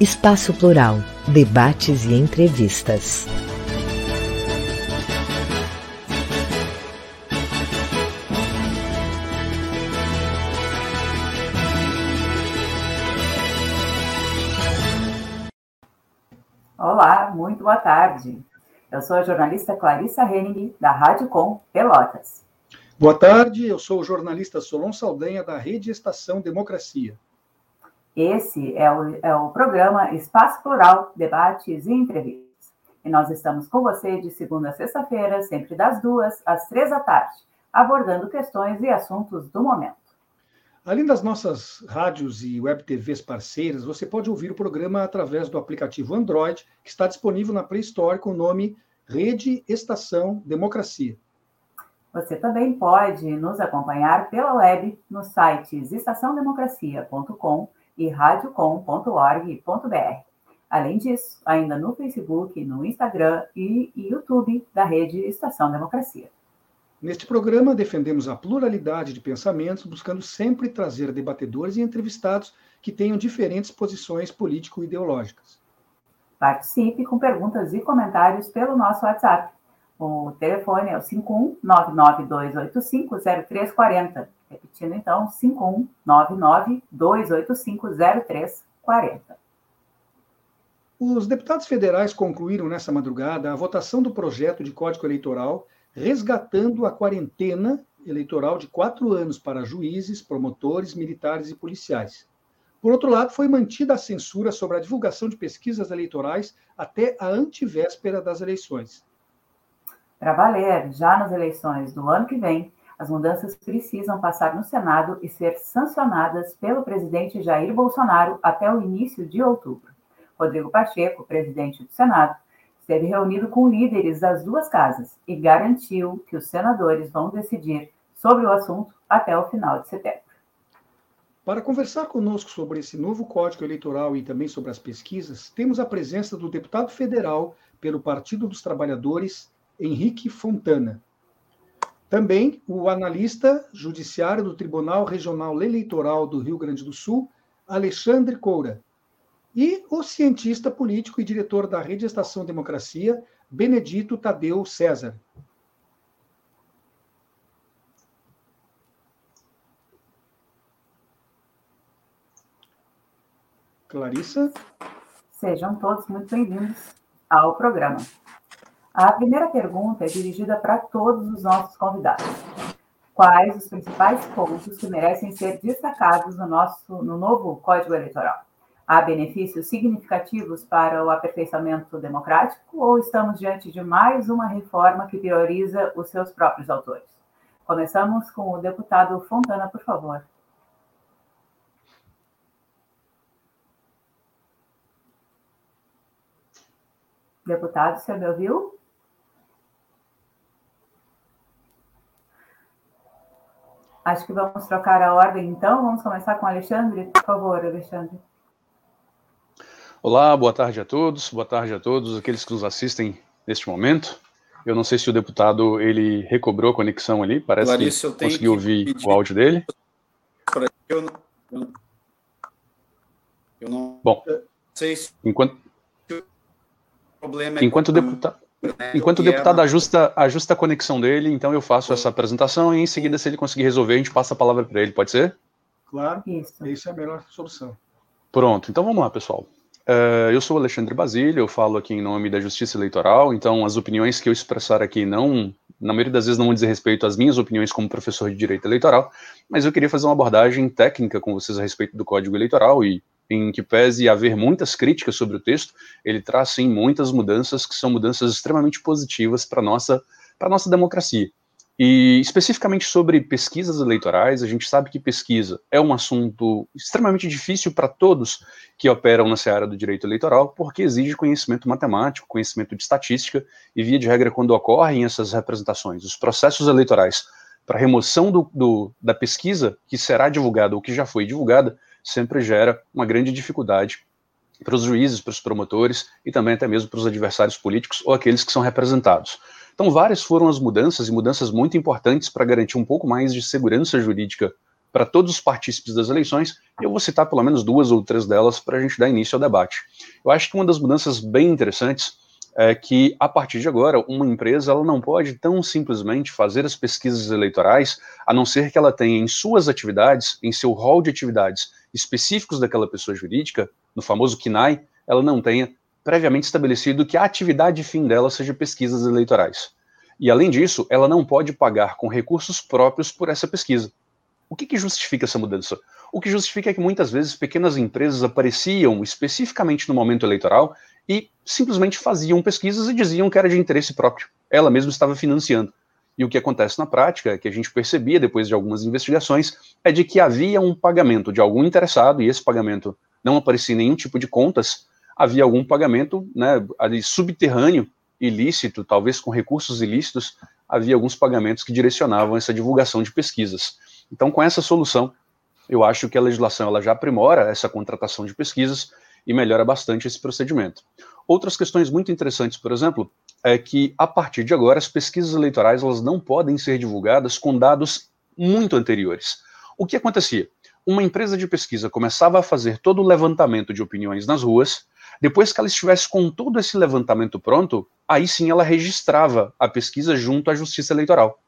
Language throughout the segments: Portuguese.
Espaço Plural, debates e entrevistas. Olá, muito boa tarde. Eu sou a jornalista Clarissa Henning, da Rádio Com Pelotas. Boa tarde, eu sou o jornalista Solon Saldanha, da Rede Estação Democracia. Esse é o, é o programa Espaço Plural, Debates e Entrevistas. E nós estamos com você de segunda a sexta-feira, sempre das duas às três da tarde, abordando questões e assuntos do momento. Além das nossas rádios e web TVs parceiras, você pode ouvir o programa através do aplicativo Android, que está disponível na Play Store com o nome Rede Estação Democracia. Você também pode nos acompanhar pela web nos sites estaçãodemocracia.com e radiocom.org.br. Além disso, ainda no Facebook, no Instagram e YouTube da rede Estação Democracia. Neste programa, defendemos a pluralidade de pensamentos, buscando sempre trazer debatedores e entrevistados que tenham diferentes posições político-ideológicas. Participe com perguntas e comentários pelo nosso WhatsApp. O telefone é o 51992850340. Repetindo então, 5199-285-0340. Os deputados federais concluíram nessa madrugada a votação do projeto de Código Eleitoral resgatando a quarentena eleitoral de quatro anos para juízes, promotores, militares e policiais. Por outro lado, foi mantida a censura sobre a divulgação de pesquisas eleitorais até a antivéspera das eleições. Para valer, já nas eleições do ano que vem, as mudanças precisam passar no Senado e ser sancionadas pelo presidente Jair Bolsonaro até o início de outubro. Rodrigo Pacheco, presidente do Senado, esteve reunido com líderes das duas casas e garantiu que os senadores vão decidir sobre o assunto até o final de setembro. Para conversar conosco sobre esse novo Código Eleitoral e também sobre as pesquisas, temos a presença do deputado federal pelo Partido dos Trabalhadores, Henrique Fontana. Também o analista judiciário do Tribunal Regional Eleitoral do Rio Grande do Sul, Alexandre Coura. E o cientista político e diretor da Rede Estação Democracia, Benedito Tadeu César. Clarissa? Sejam todos muito bem-vindos ao programa. A primeira pergunta é dirigida para todos os nossos convidados. Quais os principais pontos que merecem ser destacados no nosso no novo Código Eleitoral? Há benefícios significativos para o aperfeiçoamento democrático ou estamos diante de mais uma reforma que prioriza os seus próprios autores? Começamos com o deputado Fontana, por favor. Deputado, você me ouviu? Acho que vamos trocar a ordem, então. Vamos começar com o Alexandre. Por favor, Alexandre. Olá, boa tarde a todos, boa tarde a todos aqueles que nos assistem neste momento. Eu não sei se o deputado ele recobrou a conexão ali, parece Larissa, que conseguiu ouvir o áudio dele. Eu não, eu não Bom, sei se enquanto problema é enquanto o deputado né, enquanto o deputado é ajusta, ajusta a conexão dele, então eu faço essa apresentação e em seguida, se ele conseguir resolver, a gente passa a palavra para ele, pode ser? Claro, isso. isso é a melhor solução. Pronto, então vamos lá, pessoal. Uh, eu sou Alexandre Basílio, eu falo aqui em nome da Justiça Eleitoral, então as opiniões que eu expressar aqui não, na maioria das vezes, não dizem respeito às minhas opiniões como professor de Direito Eleitoral, mas eu queria fazer uma abordagem técnica com vocês a respeito do Código Eleitoral e em que pese haver muitas críticas sobre o texto, ele traz sim muitas mudanças que são mudanças extremamente positivas para nossa para nossa democracia. E especificamente sobre pesquisas eleitorais, a gente sabe que pesquisa é um assunto extremamente difícil para todos que operam na seara do direito eleitoral, porque exige conhecimento matemático, conhecimento de estatística, e via de regra, quando ocorrem essas representações, os processos eleitorais para remoção do, do, da pesquisa que será divulgada ou que já foi divulgada, sempre gera uma grande dificuldade para os juízes, para os promotores e também até mesmo para os adversários políticos ou aqueles que são representados. Então, várias foram as mudanças, e mudanças muito importantes para garantir um pouco mais de segurança jurídica para todos os partícipes das eleições, eu vou citar pelo menos duas ou três delas para a gente dar início ao debate. Eu acho que uma das mudanças bem interessantes é que, a partir de agora, uma empresa ela não pode tão simplesmente fazer as pesquisas eleitorais, a não ser que ela tenha em suas atividades, em seu rol de atividades específicos daquela pessoa jurídica, no famoso KNAI, ela não tenha previamente estabelecido que a atividade fim dela seja pesquisas eleitorais. E, além disso, ela não pode pagar com recursos próprios por essa pesquisa. O que, que justifica essa mudança? O que justifica é que muitas vezes pequenas empresas apareciam especificamente no momento eleitoral e simplesmente faziam pesquisas e diziam que era de interesse próprio. Ela mesma estava financiando. E o que acontece na prática, que a gente percebia depois de algumas investigações, é de que havia um pagamento de algum interessado, e esse pagamento não aparecia em nenhum tipo de contas, havia algum pagamento né, ali subterrâneo, ilícito, talvez com recursos ilícitos, havia alguns pagamentos que direcionavam essa divulgação de pesquisas. Então, com essa solução, eu acho que a legislação ela já aprimora essa contratação de pesquisas e melhora bastante esse procedimento. Outras questões muito interessantes, por exemplo, é que a partir de agora as pesquisas eleitorais elas não podem ser divulgadas com dados muito anteriores. O que acontecia? Uma empresa de pesquisa começava a fazer todo o levantamento de opiniões nas ruas, depois que ela estivesse com todo esse levantamento pronto, aí sim ela registrava a pesquisa junto à Justiça Eleitoral.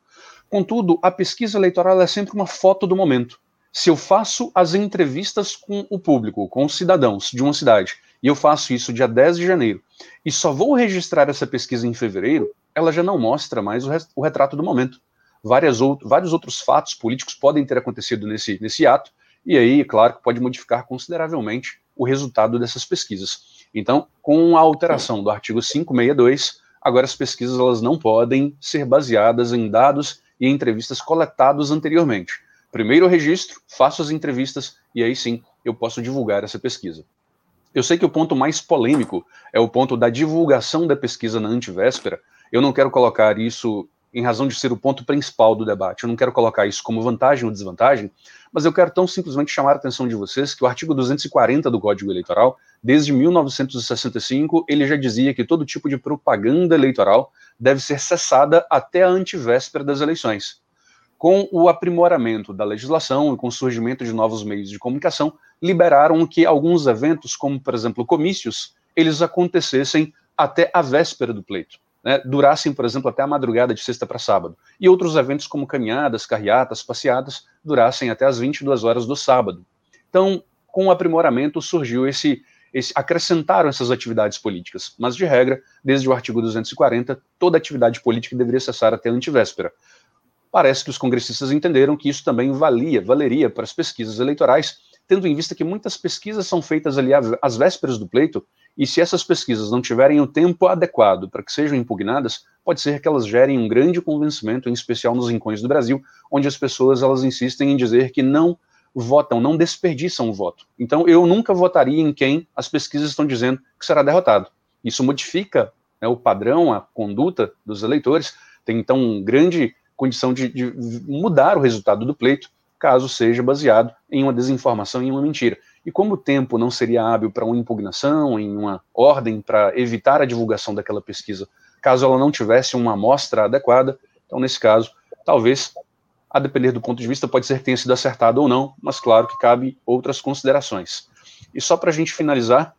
Contudo, a pesquisa eleitoral é sempre uma foto do momento. Se eu faço as entrevistas com o público, com os cidadãos de uma cidade, e eu faço isso dia 10 de janeiro, e só vou registrar essa pesquisa em fevereiro, ela já não mostra mais o, o retrato do momento. Várias out vários outros fatos políticos podem ter acontecido nesse, nesse ato, e aí, claro, pode modificar consideravelmente o resultado dessas pesquisas. Então, com a alteração do artigo 562, agora as pesquisas elas não podem ser baseadas em dados e entrevistas coletados anteriormente. Primeiro registro, faço as entrevistas e aí sim eu posso divulgar essa pesquisa. Eu sei que o ponto mais polêmico é o ponto da divulgação da pesquisa na antivéspera. Eu não quero colocar isso em razão de ser o ponto principal do debate. Eu não quero colocar isso como vantagem ou desvantagem, mas eu quero tão simplesmente chamar a atenção de vocês que o artigo 240 do Código Eleitoral, desde 1965, ele já dizia que todo tipo de propaganda eleitoral deve ser cessada até a antivéspera das eleições. Com o aprimoramento da legislação e com o surgimento de novos meios de comunicação, liberaram que alguns eventos, como por exemplo comícios, eles acontecessem até a véspera do pleito né, durassem, por exemplo, até a madrugada de sexta para sábado. E outros eventos como caminhadas, carreatas, passeadas, durassem até as 22 horas do sábado. Então, com o aprimoramento, surgiu esse, esse acrescentaram essas atividades políticas. Mas, de regra, desde o artigo 240, toda atividade política deveria cessar até a antivéspera. Parece que os congressistas entenderam que isso também valia, valeria para as pesquisas eleitorais, tendo em vista que muitas pesquisas são feitas ali às vésperas do pleito e se essas pesquisas não tiverem o tempo adequado para que sejam impugnadas, pode ser que elas gerem um grande convencimento, em especial nos rincões do Brasil, onde as pessoas elas insistem em dizer que não votam, não desperdiçam o voto. Então, eu nunca votaria em quem as pesquisas estão dizendo que será derrotado. Isso modifica né, o padrão, a conduta dos eleitores, tem então grande condição de, de mudar o resultado do pleito, caso seja baseado em uma desinformação e uma mentira. E como o tempo não seria hábil para uma impugnação, em uma ordem para evitar a divulgação daquela pesquisa, caso ela não tivesse uma amostra adequada, então, nesse caso, talvez, a depender do ponto de vista, pode ser que tenha sido acertado ou não, mas claro que cabe outras considerações. E só para a gente finalizar,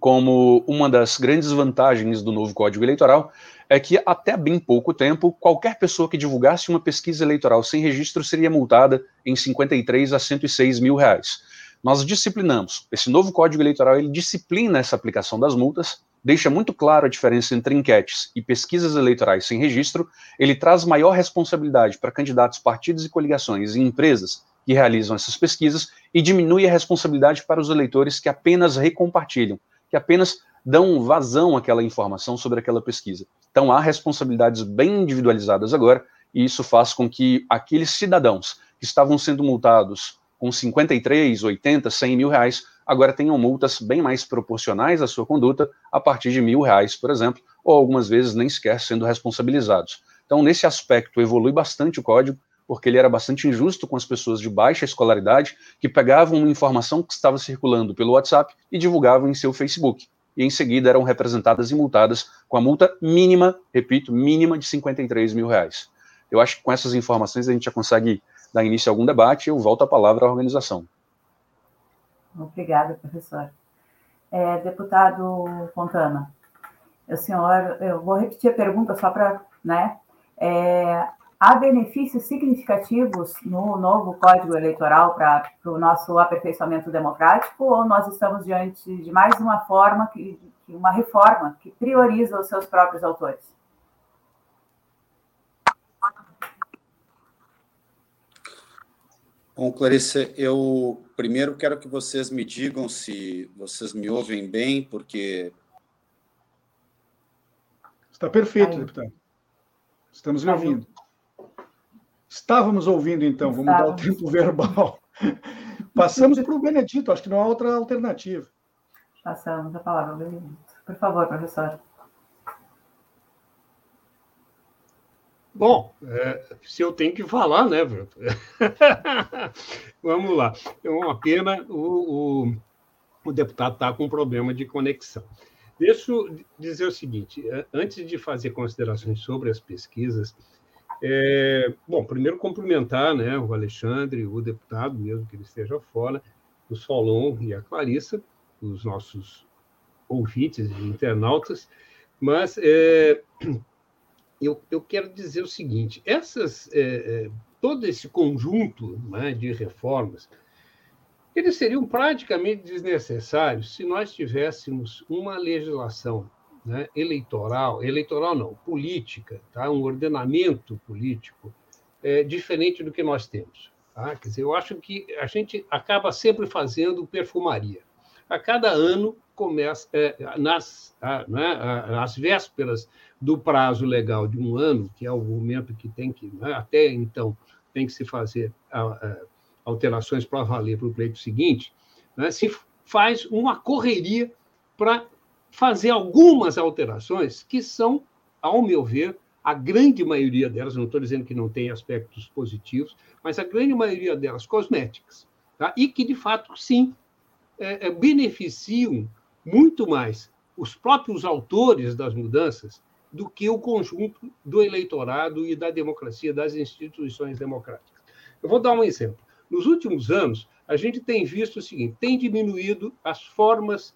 como uma das grandes vantagens do novo Código Eleitoral é que até bem pouco tempo, qualquer pessoa que divulgasse uma pesquisa eleitoral sem registro seria multada em 53 a 106 mil reais. Nós disciplinamos. Esse novo Código Eleitoral ele disciplina essa aplicação das multas, deixa muito claro a diferença entre enquetes e pesquisas eleitorais sem registro. Ele traz maior responsabilidade para candidatos, partidos e coligações e empresas que realizam essas pesquisas e diminui a responsabilidade para os eleitores que apenas recompartilham que apenas dão vazão àquela informação sobre aquela pesquisa. Então há responsabilidades bem individualizadas agora, e isso faz com que aqueles cidadãos que estavam sendo multados com 53, 80, 100 mil reais, agora tenham multas bem mais proporcionais à sua conduta, a partir de mil reais, por exemplo, ou algumas vezes nem sequer sendo responsabilizados. Então, nesse aspecto, evolui bastante o código, porque ele era bastante injusto com as pessoas de baixa escolaridade que pegavam uma informação que estava circulando pelo WhatsApp e divulgavam em seu Facebook. E em seguida eram representadas e multadas com a multa mínima, repito, mínima de 53 mil reais. Eu acho que com essas informações a gente já consegue dar início a algum debate eu volto a palavra à organização. Obrigada, professor. É, deputado Fontana, o senhor, eu vou repetir a pergunta só para, né, é, Há benefícios significativos no novo Código Eleitoral para o nosso aperfeiçoamento democrático ou nós estamos diante de mais uma forma, que, uma reforma que prioriza os seus próprios autores? Bom, Clarice, eu primeiro quero que vocês me digam se vocês me ouvem bem, porque. Está perfeito, Aí. deputado. Estamos lhe ouvindo. Estávamos ouvindo, então, vamos dar o tempo verbal. Passamos para o Benedito, acho que não há outra alternativa. Passamos a palavra ao Benedito. Por favor, professor. Bom, é, se eu tenho que falar, né, Vamos lá. É uma pena, o, o, o deputado está com um problema de conexão. Deixa eu dizer o seguinte: é, antes de fazer considerações sobre as pesquisas, é, bom, primeiro cumprimentar né, o Alexandre, o deputado, mesmo que ele esteja fora, o Solon e a Clarissa, os nossos ouvintes e internautas, mas é, eu, eu quero dizer o seguinte: essas, é, é, todo esse conjunto né, de reformas, eles seriam praticamente desnecessários se nós tivéssemos uma legislação né, eleitoral, eleitoral não, política, tá? um ordenamento político é, diferente do que nós temos. Tá? Quer dizer, eu acho que a gente acaba sempre fazendo perfumaria. A cada ano começa é, nas a, né, as vésperas do prazo legal de um ano, que é o momento que tem que né, até então tem que se fazer a, a, alterações para valer para o pleito seguinte, né, se faz uma correria para fazer algumas alterações que são, ao meu ver, a grande maioria delas, não estou dizendo que não tem aspectos positivos, mas a grande maioria delas cosméticas, tá? e que, de fato, sim, é, é, beneficiam muito mais os próprios autores das mudanças do que o conjunto do eleitorado e da democracia, das instituições democráticas. Eu vou dar um exemplo. Nos últimos anos, a gente tem visto o seguinte: tem diminuído as formas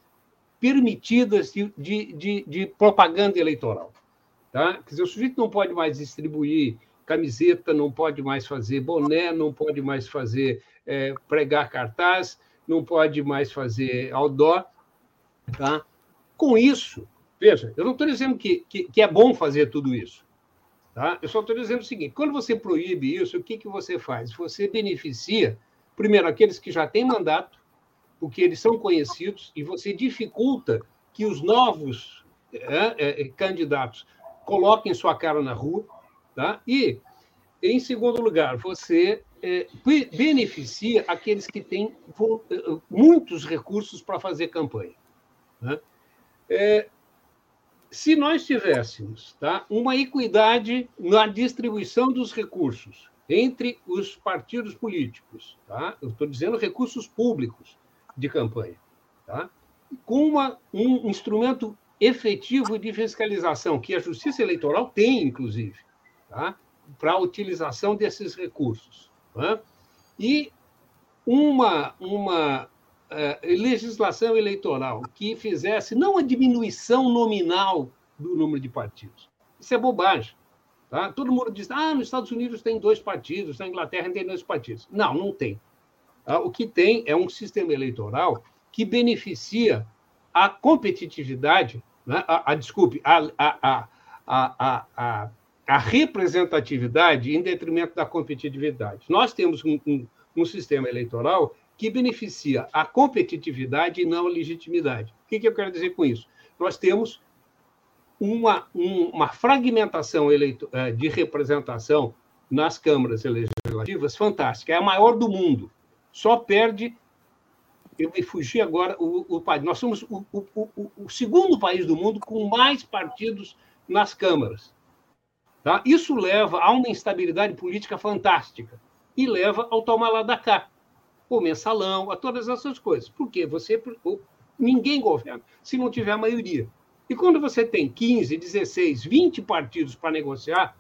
permitidas de, de, de, propaganda eleitoral. Tá? Quer dizer, o sujeito não pode mais distribuir camiseta, não pode mais fazer boné, não pode mais fazer é, pregar cartaz, não pode mais fazer outdoor. Tá? Com isso, veja, eu não estou dizendo que, que, que, é bom fazer tudo isso. Tá? Eu só estou dizendo o seguinte: quando você proíbe isso, o que, que você faz? Você beneficia, primeiro, aqueles que já têm mandato, porque eles são conhecidos, e você dificulta que os novos é, é, candidatos coloquem sua cara na rua. Tá? E, em segundo lugar, você é, beneficia aqueles que têm muitos recursos para fazer campanha. Né? Se nós tivéssemos tá, uma equidade na distribuição dos recursos, entre os partidos políticos, tá? Eu estou dizendo recursos públicos de campanha, tá? Com uma, um instrumento efetivo de fiscalização que a Justiça Eleitoral tem, inclusive, tá? Para a utilização desses recursos, tá? E uma uma uh, legislação eleitoral que fizesse não a diminuição nominal do número de partidos. Isso é bobagem. Tá? Todo mundo diz, ah, nos Estados Unidos tem dois partidos, na Inglaterra tem dois partidos. Não, não tem. Tá? O que tem é um sistema eleitoral que beneficia a competitividade, né? a, a, desculpe, a, a, a, a, a, representatividade em detrimento da competitividade. Nós temos um, um, um sistema eleitoral que beneficia a competitividade e não a legitimidade. O que, que eu quero dizer com isso? Nós temos uma, uma fragmentação eleito, eh, de representação nas câmaras legislativas fantástica. É a maior do mundo. Só perde. Eu me fugi agora. O, o, nós somos o, o, o, segundo país do mundo com mais partidos nas câmaras. Tá? Isso leva a uma instabilidade política fantástica e leva ao tomar lá da cá, o mensalão, a todas essas coisas. Porque você ninguém governa se não tiver maioria. E quando você tem 15, 16, 20 partidos para negociar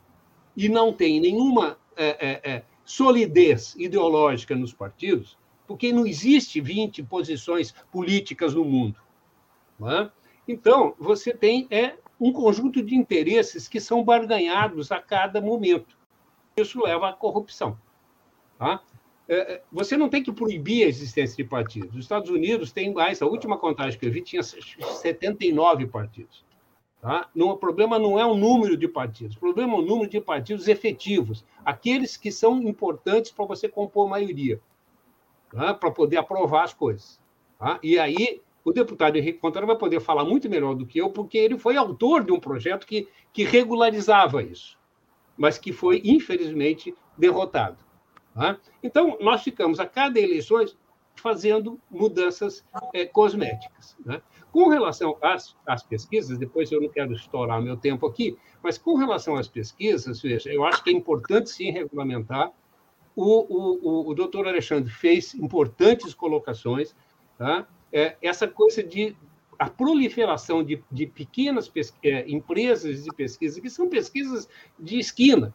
e não tem nenhuma é, é, é, solidez ideológica nos partidos, porque não existe 20 posições políticas no mundo. É? Então, você tem é, um conjunto de interesses que são barganhados a cada momento. Isso leva à corrupção. Tá? É, é, você não tem que proibir a existência de partidos. Os Estados Unidos têm mais, a última contagem que eu vi tinha 79 partidos. Tá? Não, o problema não é o número de partidos, o problema é o número de partidos efetivos, aqueles que são importantes para você compor maioria, tá? para poder aprovar as coisas. Tá? E aí, o deputado Henrique Fontana vai poder falar muito melhor do que eu, porque ele foi autor de um projeto que, que regularizava isso, mas que foi, infelizmente, derrotado. Tá? Então, nós ficamos a cada eleição fazendo mudanças é, cosméticas. Né? Com relação às, às, pesquisas, depois eu não quero estourar meu tempo aqui, mas com relação às pesquisas, veja, eu acho que é importante sim regulamentar. O, o, o, o doutor Alexandre fez importantes colocações. Tá? É, essa coisa de a proliferação de, de pequenas é, empresas de pesquisa, que são pesquisas de esquina,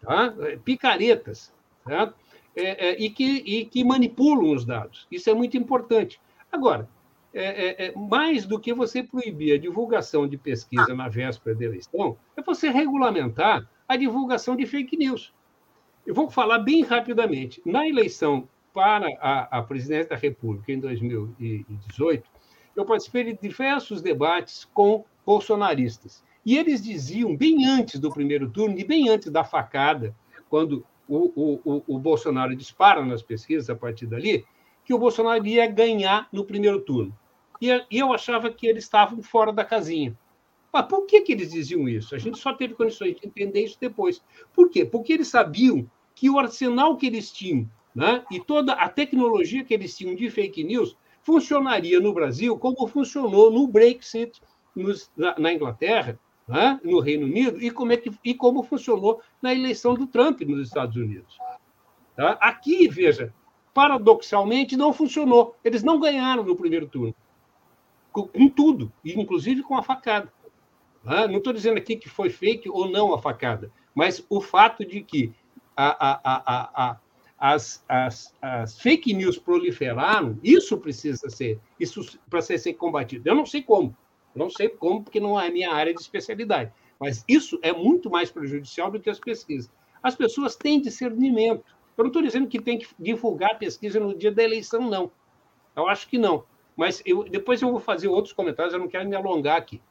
tá? picaretas, certo? É, é, e, que, e que manipulam os dados. Isso é muito importante. Agora, é, é, é, mais do que você proibir a divulgação de pesquisa na véspera da eleição, é você regulamentar a divulgação de fake news. Eu vou falar bem rapidamente. Na eleição para a, a presidência da República em 2018, eu participei de diversos debates com bolsonaristas. E eles diziam, bem antes do primeiro turno e bem antes da facada, quando o, o, o Bolsonaro dispara nas pesquisas a partir dali, que o Bolsonaro ia ganhar no primeiro turno. E, eu achava que eles estavam fora da casinha. Mas por que, que eles diziam isso? A gente só teve condições de entender isso depois. Por quê? Porque eles sabiam que o arsenal que eles tinham né, e toda a tecnologia que eles tinham de fake news funcionaria no Brasil como funcionou no Brexit nos, na, na Inglaterra né, no Reino Unido e como, é que, e como funcionou na eleição do Trump nos Estados Unidos. Tá? Aqui, veja, paradoxalmente, não funcionou. Eles não ganharam no primeiro turno. Com, com tudo, inclusive com a facada. Tá? Não estou dizendo aqui que foi fake ou não a facada, mas o fato de que a, a, a, as, as, as, fake news proliferaram, isso precisa ser, isso precisa ser combatido. Eu não sei como, não sei como, porque não é minha área de especialidade. Mas isso é muito mais prejudicial do que as pesquisas. As pessoas têm discernimento. Eu não estou dizendo que tem que divulgar a pesquisa no dia da eleição, não. Eu acho que não. Mas eu, depois eu vou fazer outros comentários, eu não quero me alongar aqui.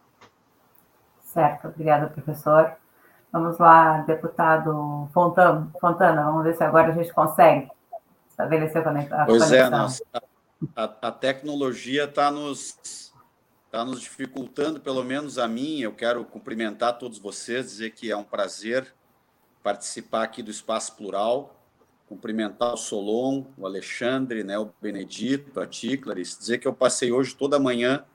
Certo, obrigada, professor. Vamos lá, deputado Fontana, Fontana vamos ver se agora a gente consegue estabelecer a conexão. Pois é, nossa, a, a tecnologia está nos está nos dificultando, pelo menos a mim. Eu quero cumprimentar todos vocês, dizer que é um prazer participar aqui do Espaço Plural, cumprimentar o Solon, o Alexandre, né, o Benedito, a Ticlaris, dizer que eu passei hoje toda a manhã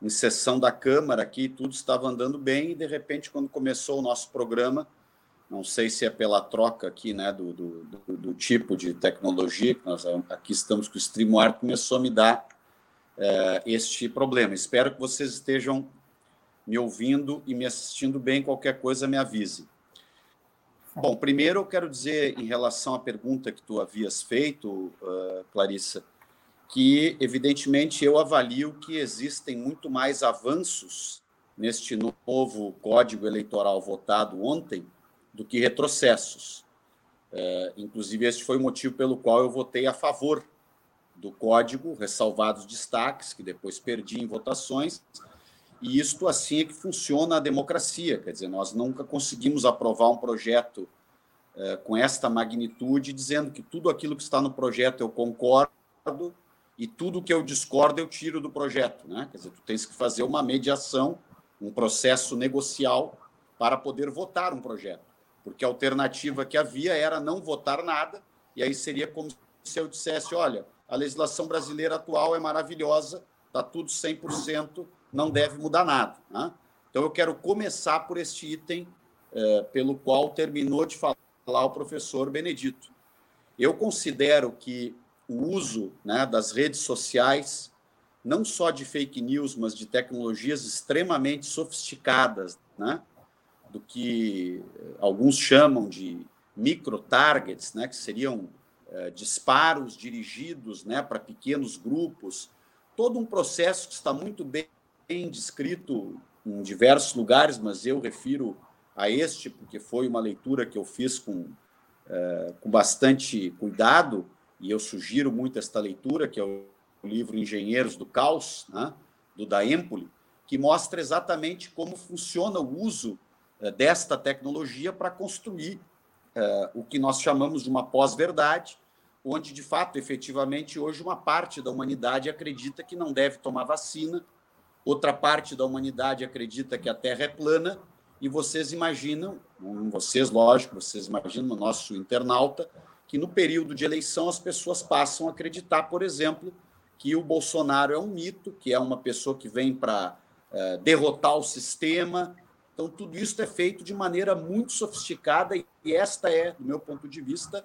em sessão da Câmara aqui, tudo estava andando bem, e de repente, quando começou o nosso programa, Não sei se é pela troca aqui, né, do, do, do, tipo de tecnologia que nós aqui estamos com o StreamYard começou a me dar é, este problema. Espero que vocês estejam me ouvindo e me assistindo bem. Qualquer coisa me avise. Bom, primeiro eu quero dizer em relação à pergunta que tu havias feito, uh, Clarissa, que evidentemente eu avalio que existem muito mais avanços neste novo Código Eleitoral votado ontem do que retrocessos. Uh, inclusive, este foi o motivo pelo qual eu votei a favor do código, ressalvados destaques, que depois perdi em votações, e isto assim é que funciona a democracia. Quer dizer, nós nunca conseguimos aprovar um projeto eh, com esta magnitude, dizendo que tudo aquilo que está no projeto eu concordo e tudo que eu discordo eu tiro do projeto. Né? Quer dizer, tu tens que fazer uma mediação, um processo negocial para poder votar um projeto. Porque a alternativa que havia era não votar nada, e aí seria como se eu dissesse: olha, a legislação brasileira atual é maravilhosa, está tudo 100% não deve mudar nada. Né? Então, eu quero começar por este item é, pelo qual terminou de falar o professor Benedito. Eu considero que o uso né, das redes sociais, não só de fake news, mas de tecnologias extremamente sofisticadas, né, do que alguns chamam de micro-targets, né, que seriam é, disparos dirigidos né, para pequenos grupos, todo um processo que está muito bem descrito em diversos lugares, mas eu refiro a este, porque foi uma leitura que eu fiz com, é, com bastante cuidado, e eu sugiro muito esta leitura, que é o livro Engenheiros do Caos, né, do da Empoli, que mostra exatamente como funciona o uso é, desta tecnologia para construir é, o que nós chamamos de uma pós-verdade, onde, de fato, efetivamente, hoje uma parte da humanidade acredita que não deve tomar vacina, outra parte da humanidade acredita que a Terra é plana, e vocês imaginam, vocês, lógico, vocês imaginam, o nosso internauta, que no período de eleição as pessoas passam a acreditar, por exemplo, que o Bolsonaro é um mito, que é uma pessoa que vem para é, derrotar o sistema. Então, tudo isso é feito de maneira muito sofisticada, e esta é, do meu ponto de vista,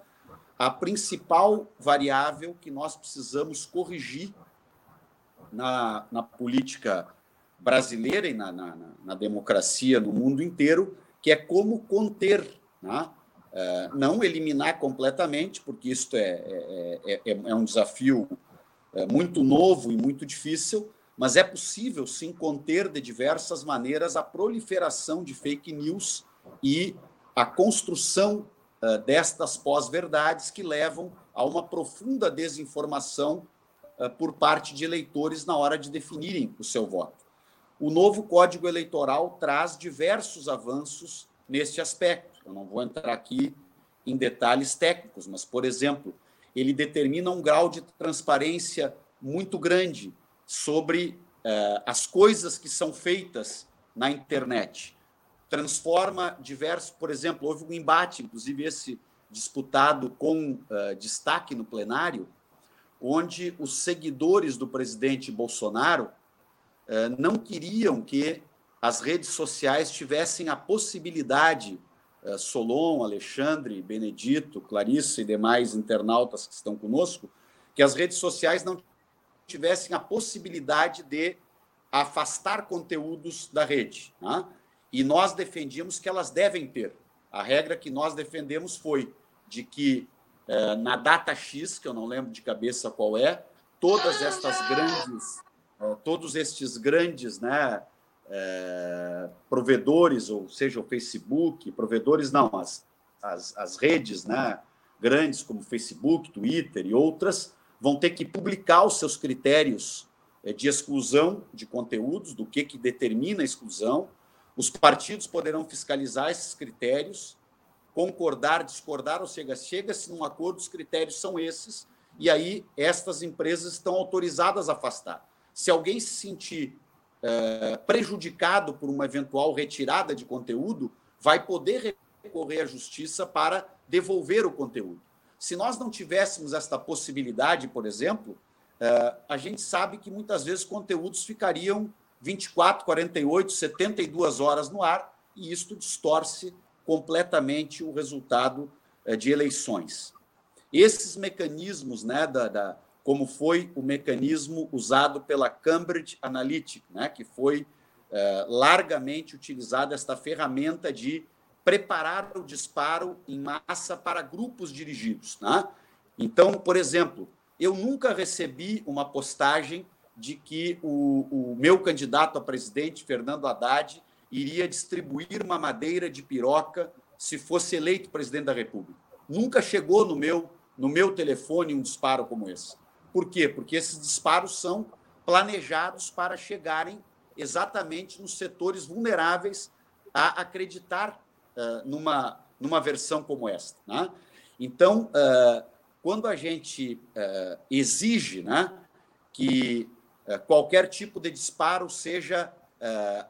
a principal variável que nós precisamos corrigir na, na política brasileira e na, na, na, democracia no mundo inteiro, que é como conter, né? é, não eliminar completamente, porque isso é, é, é, é, é um desafio é, muito novo e muito difícil, mas é possível sim conter de diversas maneiras a proliferação de fake news e a construção destas pós-verdades que levam a uma profunda desinformação eh, por parte de eleitores na hora de definirem o seu voto. O novo Código Eleitoral traz diversos avanços neste aspecto. Eu não vou entrar aqui em detalhes técnicos, mas, por exemplo, ele determina um grau de transparência muito grande sobre eh, as coisas que são feitas na internet. Transforma diversos, por exemplo, houve um embate, inclusive esse disputado com uh, destaque no plenário, onde os seguidores do presidente Bolsonaro eh, não queriam que as redes sociais tivessem a possibilidade, eh, Solon, Alexandre, Benedito, Clarissa e demais internautas que estão conosco, que as redes sociais não tivessem a possibilidade de afastar conteúdos da rede. Né? E nós defendíamos que elas devem ter. A regra que nós defendemos foi de que é, na data X, que eu não lembro de cabeça qual é, todas estas grandes, é, todos estes grandes né, é, provedores, ou seja, o Facebook, provedores não, as, as, as redes né, grandes como Facebook, Twitter e outras, vão ter que publicar os seus critérios de exclusão de conteúdos, do que, que determina a exclusão. Os partidos poderão fiscalizar esses critérios concordar, discordar, ou seja, chega-se num acordo, os critérios são esses, e aí estas empresas estão autorizadas a afastar. Se alguém se sentir é, prejudicado por uma eventual retirada de conteúdo, vai poder recorrer à justiça para devolver o conteúdo. Se nós não tivéssemos esta possibilidade, por exemplo, é, a gente sabe que muitas vezes conteúdos ficariam 24, 48, 72 horas no ar, e isto distorce completamente o resultado eh, de eleições. Esses mecanismos, né, da, da, como foi o mecanismo usado pela Cambridge Analytica, né, que foi eh, largamente utilizada esta ferramenta de preparar o disparo em massa para grupos dirigidos. Né? Então, por exemplo, eu nunca recebi uma postagem de que o, o meu candidato a presidente, Fernando Haddad, iria distribuir uma madeira de piroca se fosse eleito presidente da República. Nunca chegou no meu, no meu telefone um disparo como esse. Por quê? Porque esses disparos são planejados para chegarem exatamente nos setores vulneráveis a acreditar numa, numa versão como esta. Né? Então, uh, quando a gente uh, exige né, que qualquer tipo de disparo seja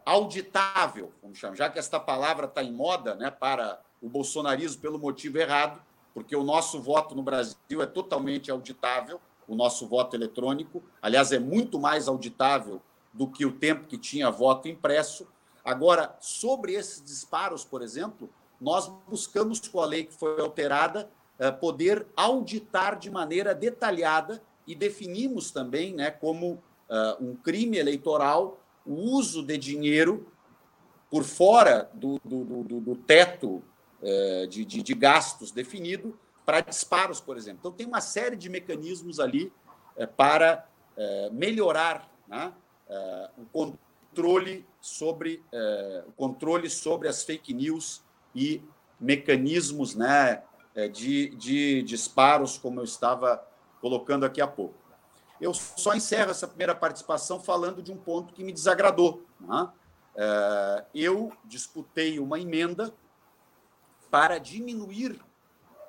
auditável, vamos chamar, já que esta palavra está em moda né, para o bolsonarismo pelo motivo errado, porque o nosso voto no Brasil é totalmente auditável, o nosso voto eletrônico, aliás, é muito mais auditável do que o tempo que tinha voto impresso. Agora, sobre esses disparos, por exemplo, nós buscamos com a lei que foi alterada eh, poder auditar de maneira detalhada e definimos também né, como uh, um crime eleitoral o uso de dinheiro por fora do, do, do, do teto uh, de, de, de, gastos definido para disparos, por exemplo. Então, tem uma série de mecanismos ali para melhorar né, o controle sobre uh, o controle sobre as fake news e mecanismos né, eh, de, de disparos, como eu estava colocando aqui há pouco. Eu só encerro essa primeira participação falando de um ponto que me desagradou. Né? eu disputei uma emenda para diminuir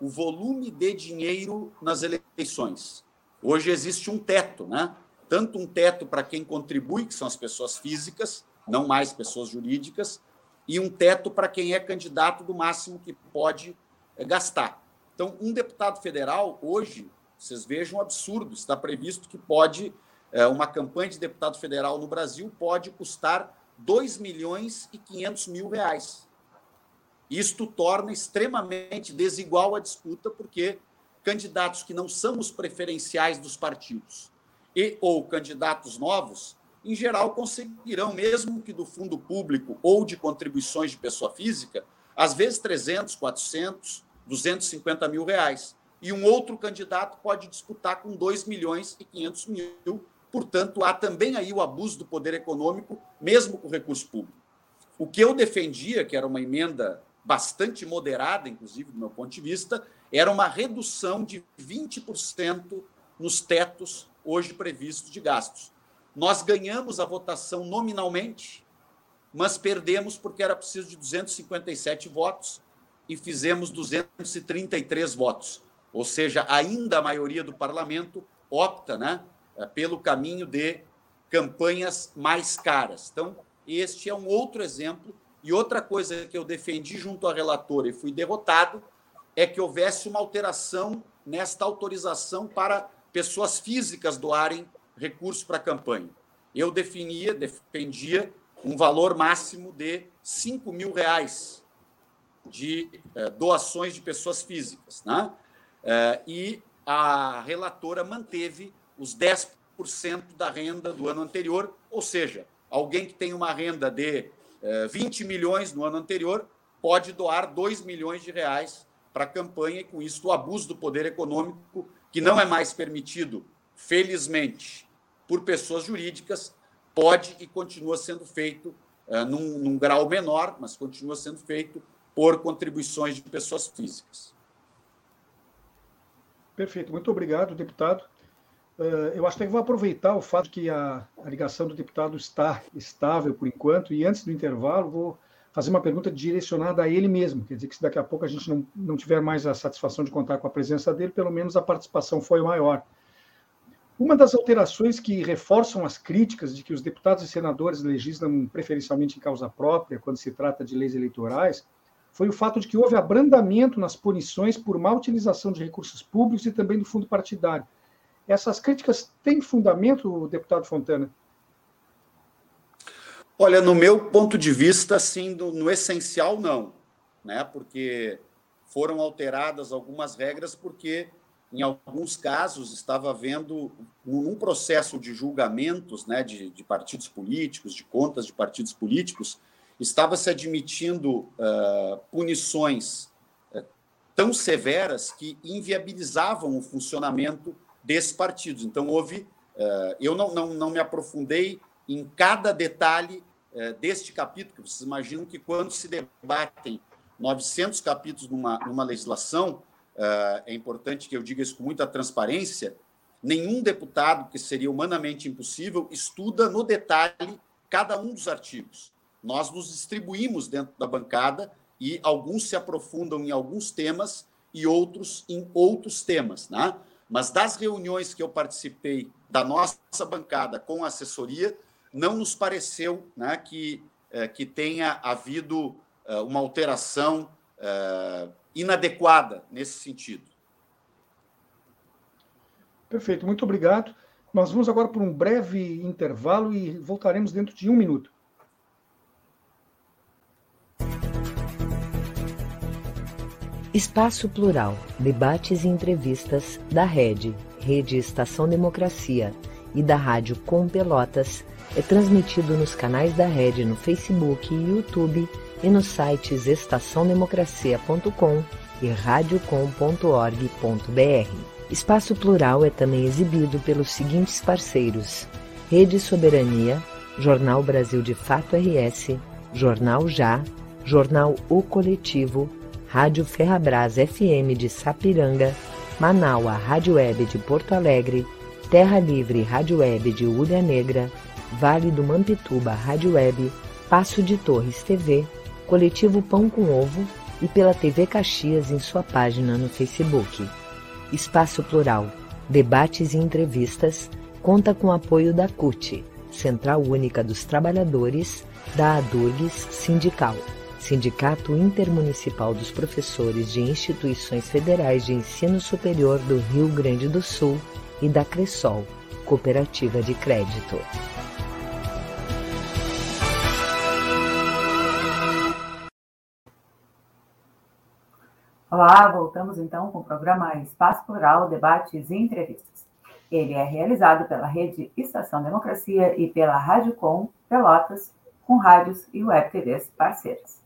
o volume de dinheiro nas eleições. Hoje existe um teto, né? Tanto um teto para quem contribui, que são as pessoas físicas, não mais pessoas jurídicas, e um teto para quem é candidato do máximo que pode eh, gastar. Então, um deputado federal, hoje, vocês vejam um absurdo, está previsto que pode, eh, uma campanha de deputado federal no Brasil pode custar 2 milhões e 500 mil reais. Isto torna extremamente desigual a disputa, porque candidatos que não são os preferenciais dos partidos, e ou candidatos novos, em geral conseguirão, mesmo que do fundo público ou de contribuições de pessoa física, às vezes 300, 400, 250 mil reais. E um outro candidato pode disputar com 2 milhões e 500 mil. Portanto, há também aí o abuso do poder econômico, mesmo com recurso público. O que eu defendia, que era uma emenda bastante moderada, inclusive, do meu ponto de vista, era uma redução de 20% nos tetos hoje previstos de gastos. Nós ganhamos a votação nominalmente, mas perdemos porque era preciso de 257 votos e fizemos 233 votos. Ou seja, ainda a maioria do parlamento opta né, pelo caminho de campanhas mais caras. Então, este é um outro exemplo. E outra coisa que eu defendi junto à relatora e fui derrotado é que houvesse uma alteração nesta autorização para pessoas físicas doarem recursos para a campanha. Eu definia, defendia um valor máximo de 5 mil reais de eh, doações de pessoas físicas. Né? Eh, e a relatora manteve os 10% da renda do ano anterior, ou seja, alguém que tem uma renda de eh, 20 milhões no ano anterior pode doar 2 milhões de reais para a campanha e, com isso, o abuso do poder econômico que não é mais permitido, felizmente, por pessoas jurídicas, pode e continua sendo feito uh, num, num grau menor, mas continua sendo feito por contribuições de pessoas físicas. Perfeito, muito obrigado, deputado. Uh, eu acho que vou aproveitar o fato de que a, a, ligação do deputado está estável por enquanto, e antes do intervalo, vou fazer uma pergunta direcionada a ele mesmo. Quer dizer que se daqui a pouco a gente não, não tiver mais a satisfação de contar com a presença dele, pelo menos a participação foi maior. Uma das alterações que reforçam as críticas de que os deputados e senadores legislam preferencialmente em causa própria, quando se trata de leis eleitorais, foi o fato de que houve abrandamento nas punições por má utilização de recursos públicos e também do fundo partidário. Essas críticas têm fundamento, deputado Fontana? Olha, no meu ponto de vista, assim, no, no essencial, não. né? Porque foram alteradas algumas regras porque em alguns casos estava havendo num processo de julgamentos, né, de, de partidos políticos, de contas de partidos políticos, estava se admitindo uh, punições uh, tão severas que inviabilizavam o funcionamento desses partidos. Então houve, uh, eu não, não, não me aprofundei em cada detalhe deste capítulo. Vocês imaginam que quando se debatem 900 capítulos numa, numa legislação, uh, é importante que eu diga isso com muita transparência, nenhum deputado, que seria humanamente impossível, estuda no detalhe cada um dos artigos. Nós nos distribuímos dentro da bancada e alguns se aprofundam em alguns temas e outros em outros temas, né? Mas das reuniões que eu participei da nossa bancada com a assessoria, não nos pareceu né, que, eh, que tenha havido eh, uma alteração eh, inadequada nesse sentido. Perfeito, muito obrigado. Nós vamos agora por um breve intervalo e voltaremos dentro de um minuto. Espaço Plural, debates e entrevistas da Rede, Rede Estação Democracia e da Rádio Com Pelotas é transmitido nos canais da Rede no Facebook e YouTube e nos sites estaçãodemocracia.com e radiocom.org.br. Espaço Plural é também exibido pelos seguintes parceiros: Rede Soberania, Jornal Brasil de Fato RS, Jornal Já, Jornal O Coletivo, Rádio Ferrabras FM de Sapiranga, Manaua Rádio Web de Porto Alegre, Terra Livre Rádio Web de Ulha Negra, Vale do Mampituba Rádio Web, Passo de Torres TV, Coletivo Pão com Ovo e pela TV Caxias em sua página no Facebook. Espaço Plural, debates e entrevistas, conta com apoio da CUT, Central Única dos Trabalhadores, da ADURGS Sindical, Sindicato Intermunicipal dos Professores de Instituições Federais de Ensino Superior do Rio Grande do Sul e da Cressol, Cooperativa de Crédito. Olá, voltamos então com o programa Espaço Plural, Debates e Entrevistas. Ele é realizado pela Rede Estação Democracia e pela Rádio Com Pelotas, com rádios e web TVs parceiras.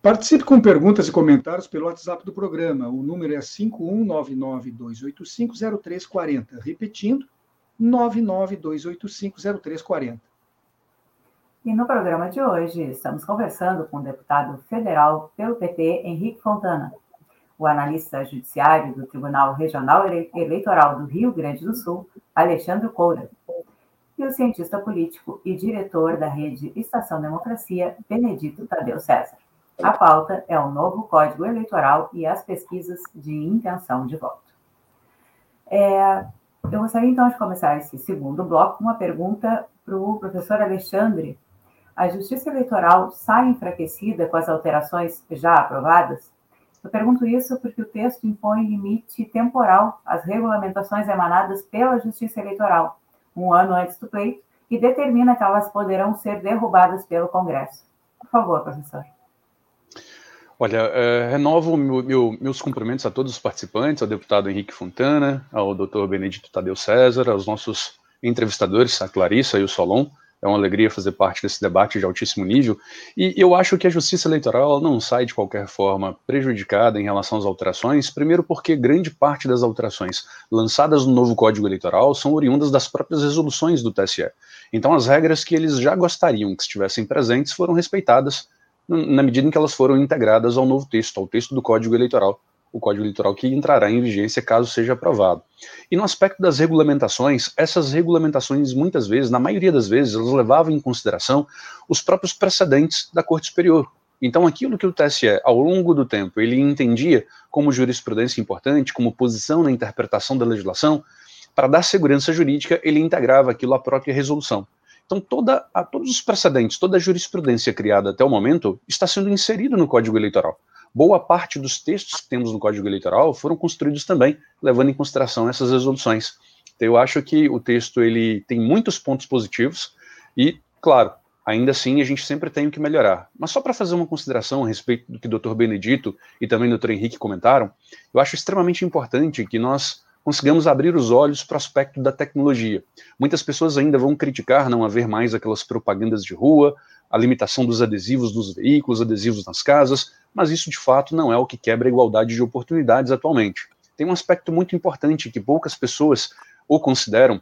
Participe com perguntas e comentários pelo WhatsApp do programa. O número é 51992850340. Repetindo, 992850340. E no programa de hoje estamos conversando com o deputado federal pelo PT, Henrique Fontana, o analista judiciário do Tribunal Regional Eleitoral do Rio Grande do Sul, Alexandre Coura, e o cientista político e diretor da rede Estação Democracia, Benedito Tadeu César. A pauta é o novo Código Eleitoral e as pesquisas de intenção de voto. É, eu gostaria então de começar esse segundo bloco com uma pergunta para o professor Alexandre a Justiça Eleitoral sai enfraquecida com as alterações já aprovadas? Eu pergunto isso porque o texto impõe limite temporal às regulamentações emanadas pela Justiça Eleitoral, um ano antes do pleito, e determina que elas poderão ser derrubadas pelo Congresso. Por favor, professor. Olha, é, renovo meu, meu, meus cumprimentos a todos os participantes, ao deputado Henrique Fontana, ao doutor Benedito Tadeu César, aos nossos entrevistadores, a Clarissa e o Solon. É uma alegria fazer parte desse debate de altíssimo nível. E eu acho que a justiça eleitoral não sai de qualquer forma prejudicada em relação às alterações, primeiro porque grande parte das alterações lançadas no novo Código Eleitoral são oriundas das próprias resoluções do TSE. Então, as regras que eles já gostariam que estivessem presentes foram respeitadas na medida em que elas foram integradas ao novo texto, ao texto do Código Eleitoral o Código Eleitoral que entrará em vigência caso seja aprovado. E no aspecto das regulamentações, essas regulamentações, muitas vezes, na maioria das vezes, elas levavam em consideração os próprios precedentes da Corte Superior. Então, aquilo que o TSE, ao longo do tempo, ele entendia como jurisprudência importante, como posição na interpretação da legislação, para dar segurança jurídica, ele integrava aquilo à própria resolução. Então, toda, a, todos os precedentes, toda a jurisprudência criada até o momento está sendo inserido no Código Eleitoral boa parte dos textos que temos no Código Eleitoral foram construídos também levando em consideração essas resoluções. Então, eu acho que o texto ele tem muitos pontos positivos e, claro, Ainda assim, a gente sempre tem o que melhorar. Mas só para fazer uma consideração a respeito do que o Dr. Benedito e também o Dr. Henrique comentaram, eu acho extremamente importante que nós consigamos abrir os olhos para o aspecto da tecnologia. Muitas pessoas ainda vão criticar não haver mais aquelas propagandas de rua, a limitação dos adesivos dos veículos, adesivos nas casas, mas isso de fato não é o que quebra a igualdade de oportunidades atualmente. Tem um aspecto muito importante que poucas pessoas o consideram,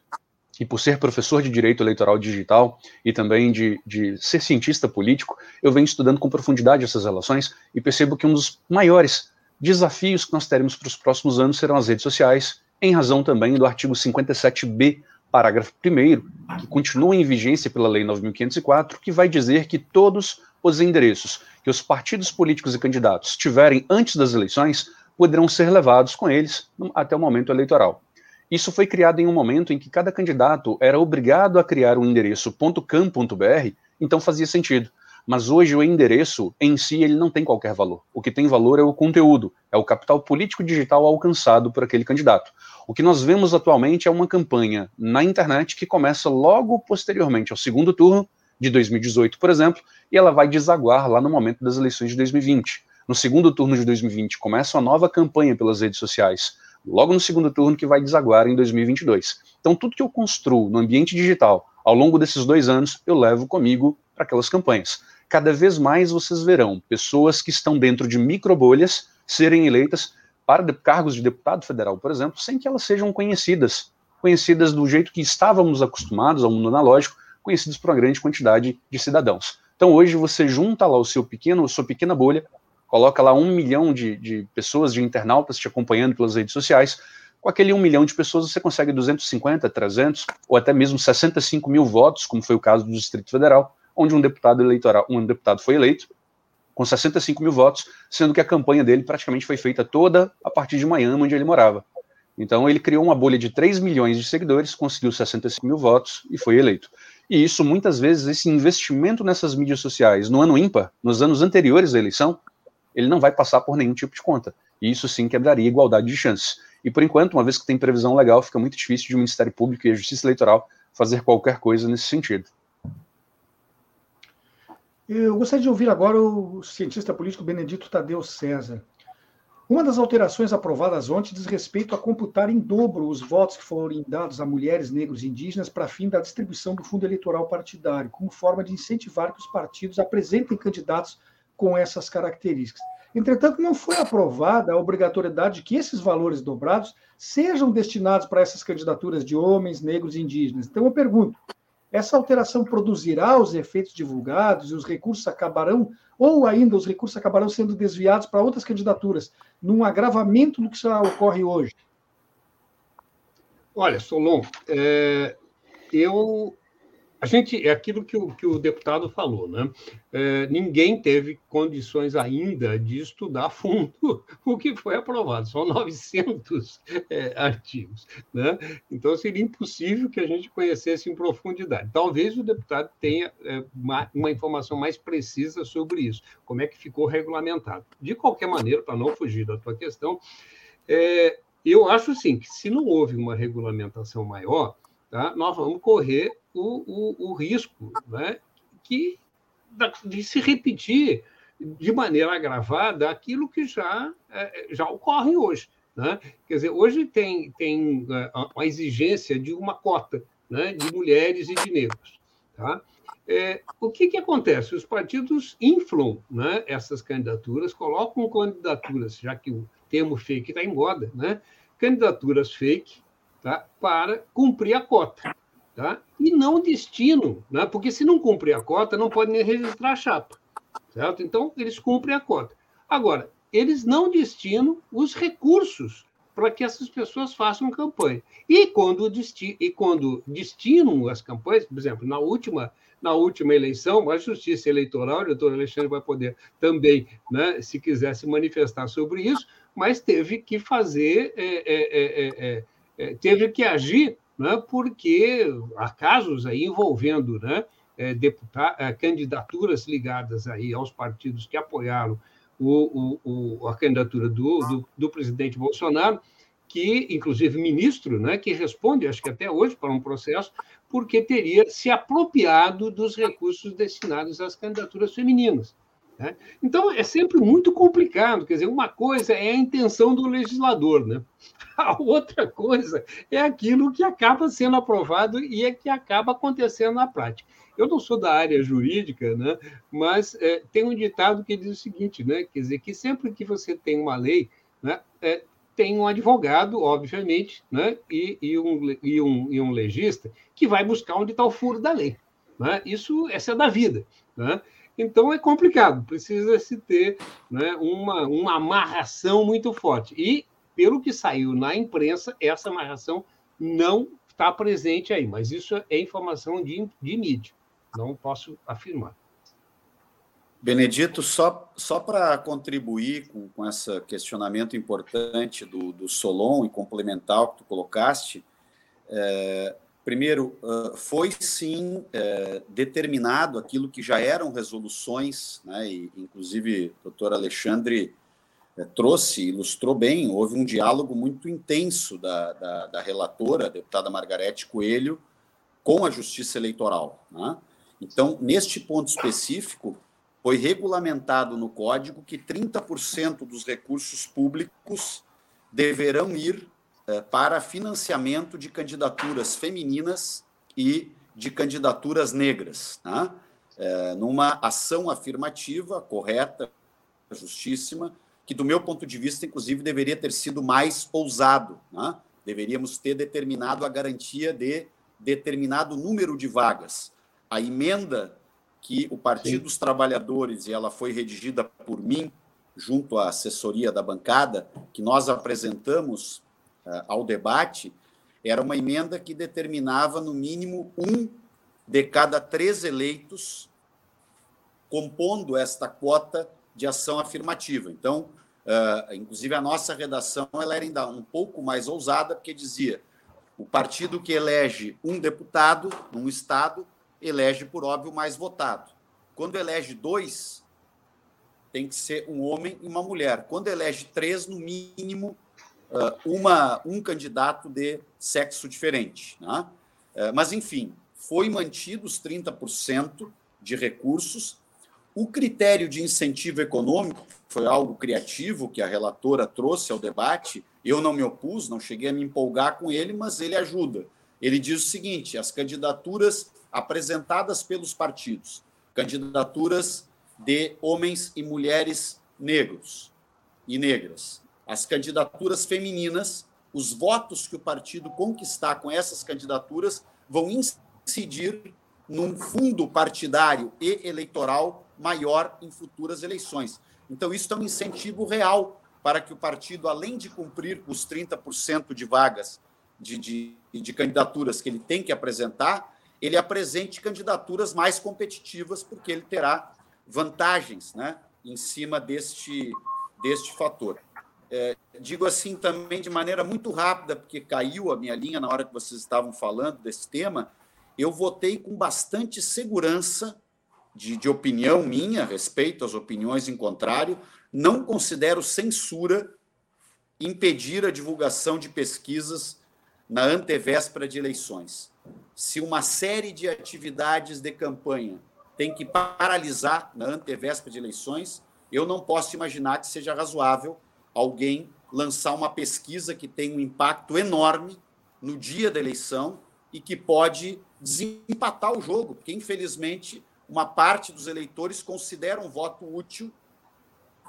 e por ser professor de Direito Eleitoral Digital e também de, de ser cientista político, eu venho estudando com profundidade essas relações e percebo que um dos maiores desafios que nós teremos para os próximos anos serão as redes sociais, em razão também do artigo 57b, parágrafo 1, que continua em vigência pela Lei 9.504, que vai dizer que todos os endereços que os partidos políticos e candidatos tiverem antes das eleições poderão ser levados com eles até o momento eleitoral. Isso foi criado em um momento em que cada candidato era obrigado a criar um endereço .cam.br, então fazia sentido. Mas hoje o endereço em si ele não tem qualquer valor. O que tem valor é o conteúdo, é o capital político digital alcançado por aquele candidato. O que nós vemos atualmente é uma campanha na internet que começa logo posteriormente ao segundo turno de 2018, por exemplo, e ela vai desaguar lá no momento das eleições de 2020. No segundo turno de 2020 começa uma nova campanha pelas redes sociais logo no segundo turno que vai desaguar em 2022. Então, tudo que eu construo no ambiente digital ao longo desses dois anos, eu levo comigo para aquelas campanhas. Cada vez mais vocês verão pessoas que estão dentro de microbolhas serem eleitas para cargos de deputado federal, por exemplo, sem que elas sejam conhecidas, conhecidas do jeito que estávamos acostumados ao mundo analógico, conhecidas por uma grande quantidade de cidadãos. Então hoje você junta lá o seu pequeno, sua pequena bolha, coloca lá um milhão de, de pessoas, de internautas te acompanhando pelas redes sociais, com aquele um milhão de pessoas você consegue 250, 300 ou até mesmo 65 mil votos, como foi o caso do Distrito Federal, onde um deputado eleitoral, um deputado foi eleito com 65 mil votos, sendo que a campanha dele praticamente foi feita toda a partir de Miami, onde ele morava. Então ele criou uma bolha de 3 milhões de seguidores, conseguiu 65 mil votos e foi eleito. E isso, muitas vezes, esse investimento nessas mídias sociais no ano ímpar, nos anos anteriores à eleição, ele não vai passar por nenhum tipo de conta. E isso sim quebraria igualdade de chances. E por enquanto, uma vez que tem previsão legal, fica muito difícil de o Ministério Público e a Justiça Eleitoral fazer qualquer coisa nesse sentido. Eu gostaria de ouvir agora o cientista político Benedito Tadeu César. Uma das alterações aprovadas ontem diz respeito a computar em dobro os votos que forem dados a mulheres, negros e indígenas para fim da distribuição do fundo eleitoral partidário, como forma de incentivar que os partidos apresentem candidatos com essas características. Entretanto, não foi aprovada a obrigatoriedade de que esses valores dobrados sejam destinados para essas candidaturas de homens, negros e indígenas. Então, eu pergunto: essa alteração produzirá os efeitos divulgados e os recursos acabarão, ou ainda os recursos acabarão sendo desviados para outras candidaturas, num agravamento do que já ocorre hoje? Olha, Solon, é, eu a gente é aquilo que o, que o deputado falou, né? É, ninguém teve condições ainda de estudar a fundo o que foi aprovado. São 900 é, artigos, né? Então seria impossível que a gente conhecesse em profundidade. Talvez o deputado tenha é, uma, uma, informação mais precisa sobre isso, como é que ficou regulamentado. De qualquer maneira, para não fugir da tua questão, é, eu acho sim que se não houve uma regulamentação maior, tá, nós vamos correr o, o, o risco né, que, de se repetir de maneira agravada aquilo que já, é, já ocorre hoje. Né? Quer dizer, hoje tem, tem é, a exigência de uma cota né, de mulheres e de negros. Tá? É, o que, que acontece? Os partidos inflam né, essas candidaturas, colocam candidaturas, já que o termo fake está em moda, né, candidaturas fake tá, para cumprir a cota tá? e não destino, né? porque se não cumprir a cota, não pode nem registrar a chapa. Certo? Então, eles cumprem a cota. Agora, eles não destinam os recursos para que essas pessoas façam campanha. E quando, desti e quando destinam as campanhas, por exemplo, na última, na última eleição, a Justiça Eleitoral, o doutor Alexandre vai poder também, né, se quiser se manifestar sobre isso, mas teve que fazer, é, é, é, é teve que agir né, porque há casos aí envolvendo né, é, é, candidaturas ligadas aí aos partidos que apoiaram o, o, o, a candidatura do, do, do, presidente Bolsonaro, que, inclusive, ministro, né, que responde, acho que até hoje, para um processo, porque teria se apropriado dos recursos destinados às candidaturas femininas. Né? Então, é sempre muito complicado. Quer dizer, uma coisa é a intenção do legislador, né? a outra coisa é aquilo que acaba sendo aprovado e é que acaba acontecendo na prática. Eu não sou da área jurídica, né? mas é, tem um ditado que diz o seguinte, né? quer dizer, que sempre que você tem uma lei, né, é, tem um advogado, obviamente, né? e, e, um, e, um, e um legista que vai buscar onde está o furo da lei. Né? Isso essa é da vida. Né? Então é complicado, precisa se ter né, uma, uma amarração muito forte. E, pelo que saiu na imprensa, essa amarração não está presente aí, mas isso é informação de, de mídia, não posso afirmar. Benedito, só, só para contribuir com, com esse questionamento importante do, do Solon e complementar o que tu colocaste, é, Primeiro, foi sim determinado aquilo que já eram resoluções, né, e inclusive o doutor Alexandre trouxe, ilustrou bem, houve um diálogo muito intenso da, da, da relatora, a deputada Margarete Coelho, com a Justiça Eleitoral. Né? Então, neste ponto específico, foi regulamentado no Código que 30% dos recursos públicos deverão ir para financiamento de candidaturas femininas e de candidaturas negras, né? é, numa ação afirmativa, correta, justíssima, que, do meu ponto de vista, inclusive, deveria ter sido mais ousado. Né? Deveríamos ter determinado a garantia de determinado número de vagas. A emenda que o Partido Sim. dos Trabalhadores, e ela foi redigida por mim, junto à assessoria da bancada, que nós apresentamos ao debate, era uma emenda que determinava, no mínimo, um de cada três eleitos compondo esta quota de ação afirmativa. Então, uh, inclusive, a nossa redação ela era ainda um pouco mais ousada, porque dizia o partido que elege um deputado num estado elege, por óbvio, mais votado. Quando elege dois, tem que ser um homem e uma mulher. Quando elege três, no mínimo, uma, um candidato de sexo diferente. Né? Mas, enfim, foi mantido os 30% de recursos. O critério de incentivo econômico foi algo criativo que a relatora trouxe ao debate. Eu não me opus, não cheguei a me empolgar com ele, mas ele ajuda. Ele diz o seguinte: as candidaturas apresentadas pelos partidos, candidaturas de homens e mulheres negros e negras, as candidaturas femininas, os votos que o partido conquistar com essas candidaturas vão incidir num fundo partidário e eleitoral maior em futuras eleições. Então, isso é um incentivo real para que o partido, além de cumprir os 30% de vagas de, de, de candidaturas que ele tem que apresentar, ele apresente candidaturas mais competitivas, porque ele terá vantagens né, em cima deste, deste fator. É, digo assim também de maneira muito rápida, porque caiu a minha linha na hora que vocês estavam falando desse tema. Eu votei com bastante segurança de, de opinião minha, respeito às opiniões em contrário. Não considero censura impedir a divulgação de pesquisas na antevéspera de eleições. Se uma série de atividades de campanha tem que paralisar na antevéspera de eleições, eu não posso imaginar que seja razoável alguém lançar uma pesquisa que tem um impacto enorme no dia da eleição e que pode desempatar o jogo, porque infelizmente uma parte dos eleitores considera um voto útil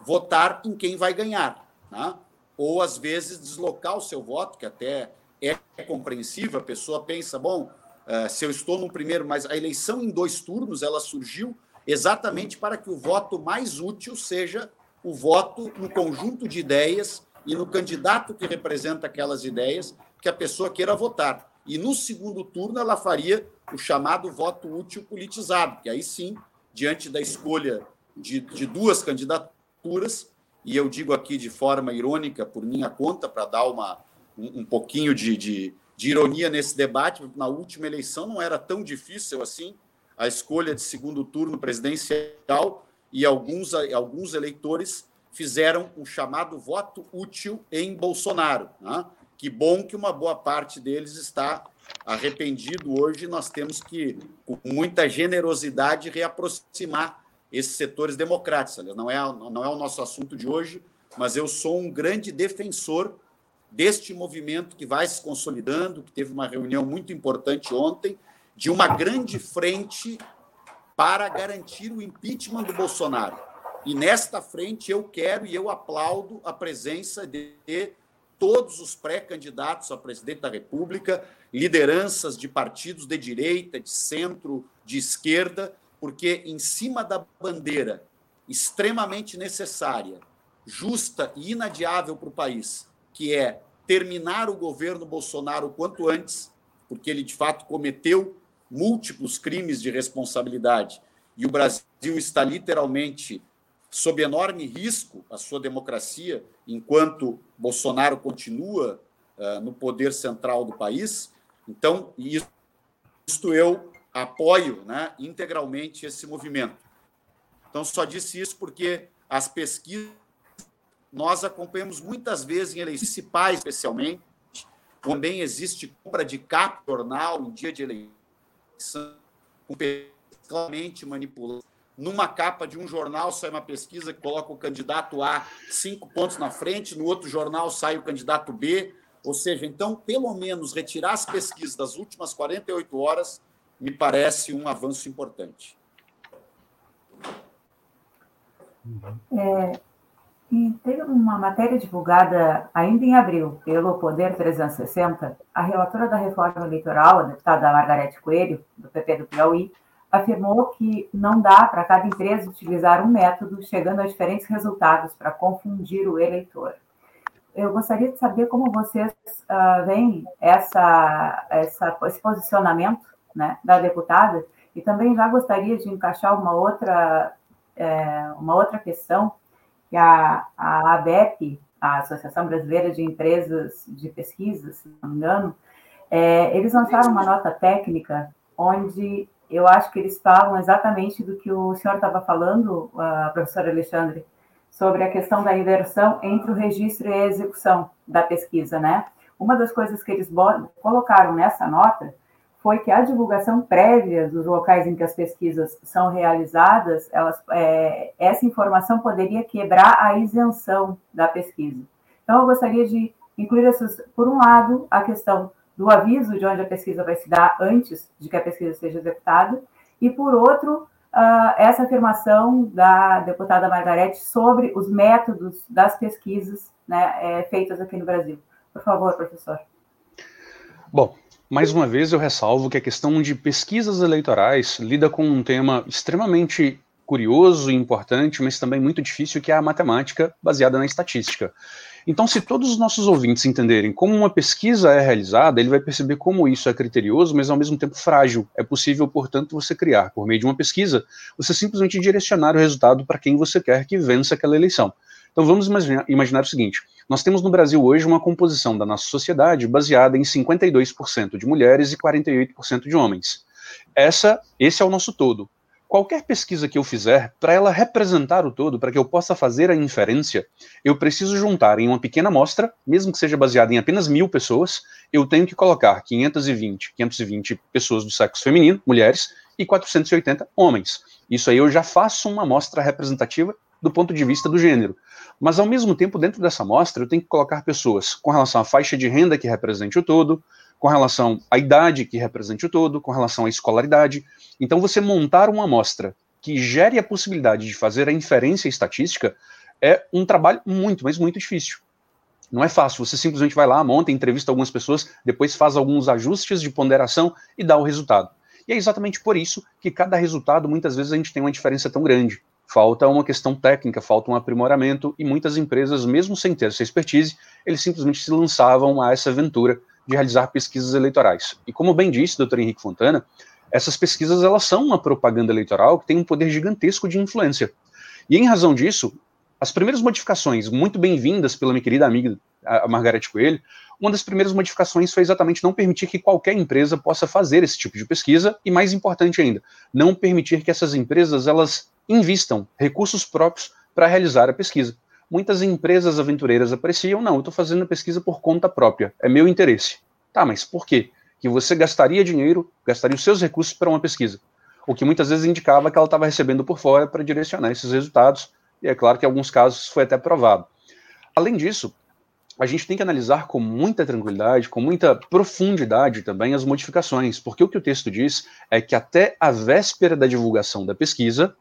votar em quem vai ganhar, né? ou às vezes deslocar o seu voto, que até é compreensível, a pessoa pensa, bom, eh, se eu estou no primeiro, mas a eleição em dois turnos, ela surgiu exatamente para que o voto mais útil seja o voto no conjunto de ideias e no candidato que representa aquelas ideias que a pessoa queira votar. E no segundo turno ela faria o chamado voto útil politizado, que aí sim, diante da escolha de, de duas candidaturas, e eu digo aqui de forma irônica por minha conta, para dar uma, um, um pouquinho de, de, de ironia nesse debate, na última eleição não era tão difícil assim a escolha de segundo turno presidencial, e alguns, alguns eleitores fizeram um chamado voto útil em Bolsonaro. Né? que bom que uma boa parte deles está arrependido hoje. Nós temos que, com muita generosidade, reaproximar esses setores democráticos. Não é, não é o nosso assunto de hoje, mas eu sou um grande defensor deste movimento que vai se consolidando, que teve uma reunião muito importante ontem, de uma grande frente para garantir o impeachment do Bolsonaro. E nesta frente eu quero e eu aplaudo a presença de todos os pré-candidatos a presidente da República, lideranças de partidos de direita, de centro, de esquerda, porque em cima da bandeira extremamente necessária, justa e inadiável para o país, que é terminar o governo Bolsonaro o quanto antes, porque ele de fato cometeu múltiplos crimes de responsabilidade e o Brasil está literalmente sob enorme risco a sua democracia enquanto Bolsonaro continua uh, no poder central do país. Então, isto eu apoio né, integralmente esse movimento. Então, só disse isso porque as pesquisas nós acompanhamos muitas vezes em eleições municipais, especialmente, também existe compra de cap jornal em dia de eleição, com claramente manipulado. Numa capa de um jornal sai uma pesquisa que coloca o candidato A cinco pontos na frente, no outro jornal sai o candidato B. Ou seja, então, pelo menos retirar as pesquisas das últimas 48 horas me parece um avanço importante. É, e teve uma matéria divulgada ainda em abril pelo Poder 360, a relatora da reforma eleitoral, a deputada Margarete Coelho, do PP do Piauí, afirmou que não dá para cada empresa utilizar um método chegando a diferentes resultados para confundir o eleitor. Eu gostaria de saber como vocês uh, veem essa, essa, esse posicionamento né, da deputada e também já gostaria de encaixar uma outra, é, uma outra questão que a, a ABEP, a Associação Brasileira de Empresas de Pesquisa, se não me engano, é, eles lançaram uma nota técnica onde eu acho que eles falam exatamente do que o senhor estava falando, uh, professor Alexandre, sobre a questão da inversão entre o registro e a execução da pesquisa, né? Uma das coisas que eles colocaram nessa nota foi que a divulgação prévia dos locais em que as pesquisas são realizadas, elas, é, essa informação poderia quebrar a isenção da pesquisa. Então, eu gostaria de incluir essas, por um lado, a questão do aviso de onde a pesquisa vai se dar antes de que a pesquisa seja executada, e por outro, uh, essa afirmação da deputada Margarete sobre os métodos das pesquisas né, é, feitas aqui no Brasil. Por favor, professor. Bom, mais uma vez eu ressalvo que a questão de pesquisas eleitorais lida com um tema extremamente curioso e importante, mas também muito difícil, que é a matemática baseada na estatística. Então, se todos os nossos ouvintes entenderem como uma pesquisa é realizada, ele vai perceber como isso é criterioso, mas ao mesmo tempo frágil. É possível, portanto, você criar, por meio de uma pesquisa, você simplesmente direcionar o resultado para quem você quer que vença aquela eleição. Então, vamos imaginar, imaginar o seguinte: nós temos no Brasil hoje uma composição da nossa sociedade baseada em 52% de mulheres e 48% de homens. Essa, esse é o nosso todo. Qualquer pesquisa que eu fizer, para ela representar o todo, para que eu possa fazer a inferência, eu preciso juntar em uma pequena amostra, mesmo que seja baseada em apenas mil pessoas, eu tenho que colocar 520, 520 pessoas do sexo feminino, mulheres, e 480 homens. Isso aí eu já faço uma amostra representativa do ponto de vista do gênero. Mas, ao mesmo tempo, dentro dessa amostra, eu tenho que colocar pessoas com relação à faixa de renda que represente o todo, com relação à idade que represente o todo, com relação à escolaridade. Então, você montar uma amostra que gere a possibilidade de fazer a inferência estatística é um trabalho muito, mas muito difícil. Não é fácil, você simplesmente vai lá, monta, entrevista algumas pessoas, depois faz alguns ajustes de ponderação e dá o resultado. E é exatamente por isso que cada resultado, muitas vezes, a gente tem uma diferença tão grande falta uma questão técnica, falta um aprimoramento, e muitas empresas, mesmo sem ter essa expertise, eles simplesmente se lançavam a essa aventura de realizar pesquisas eleitorais. E como bem disse o doutor Henrique Fontana, essas pesquisas elas são uma propaganda eleitoral que tem um poder gigantesco de influência. E em razão disso, as primeiras modificações, muito bem-vindas pela minha querida amiga a Margarete Coelho, uma das primeiras modificações foi exatamente não permitir que qualquer empresa possa fazer esse tipo de pesquisa e mais importante ainda, não permitir que essas empresas elas invistam recursos próprios para realizar a pesquisa. muitas empresas aventureiras apreciam, não, eu estou fazendo pesquisa por conta própria, é meu interesse. Tá, mas por quê? Que você gastaria dinheiro, gastaria os seus recursos para uma pesquisa. O que muitas vezes indicava que ela estava recebendo por fora para direcionar esses resultados, e é claro que em alguns casos foi até provado. Além disso, a gente tem que analisar com muita tranquilidade, com muita profundidade também as modificações, porque o que o texto diz é que até a véspera da divulgação da pesquisa,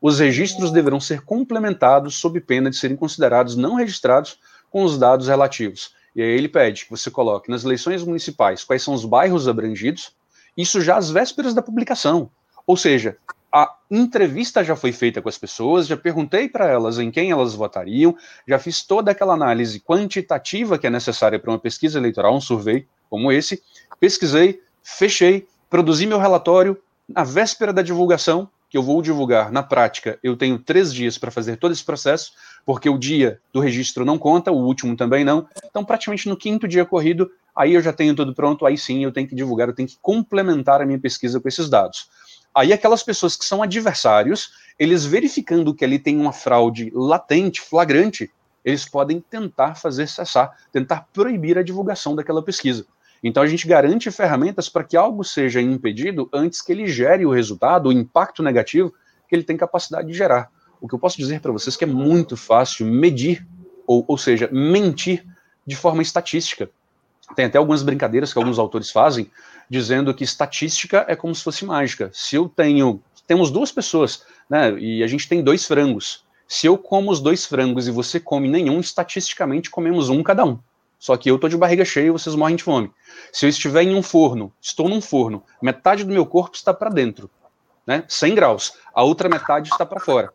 os registros deverão ser complementados sob pena de serem considerados não registrados com os dados relativos. E aí ele pede que você coloque nas eleições municipais quais são os bairros abrangidos, isso já às vésperas da publicação. Ou seja, a entrevista já foi feita com as pessoas, já perguntei para elas em quem elas votariam, já fiz toda aquela análise quantitativa que é necessária para uma pesquisa eleitoral, um survey como esse, pesquisei, fechei, produzi meu relatório na véspera da divulgação, que eu vou divulgar na prática, eu tenho três dias para fazer todo esse processo, porque o dia do registro não conta, o último também não. Então, praticamente no quinto dia corrido, aí eu já tenho tudo pronto, aí sim eu tenho que divulgar, eu tenho que complementar a minha pesquisa com esses dados. Aí aquelas pessoas que são adversários, eles verificando que ali tem uma fraude latente, flagrante, eles podem tentar fazer cessar, tentar proibir a divulgação daquela pesquisa. Então a gente garante ferramentas para que algo seja impedido antes que ele gere o resultado, o impacto negativo que ele tem capacidade de gerar. O que eu posso dizer para vocês é que é muito fácil medir, ou, ou seja, mentir de forma estatística. Tem até algumas brincadeiras que alguns autores fazem, dizendo que estatística é como se fosse mágica. Se eu tenho, temos duas pessoas, né, e a gente tem dois frangos. Se eu como os dois frangos e você come nenhum, estatisticamente comemos um cada um. Só que eu tô de barriga cheia e vocês morrem de fome. Se eu estiver em um forno, estou num forno, metade do meu corpo está para dentro, né? 100 graus, a outra metade está para fora.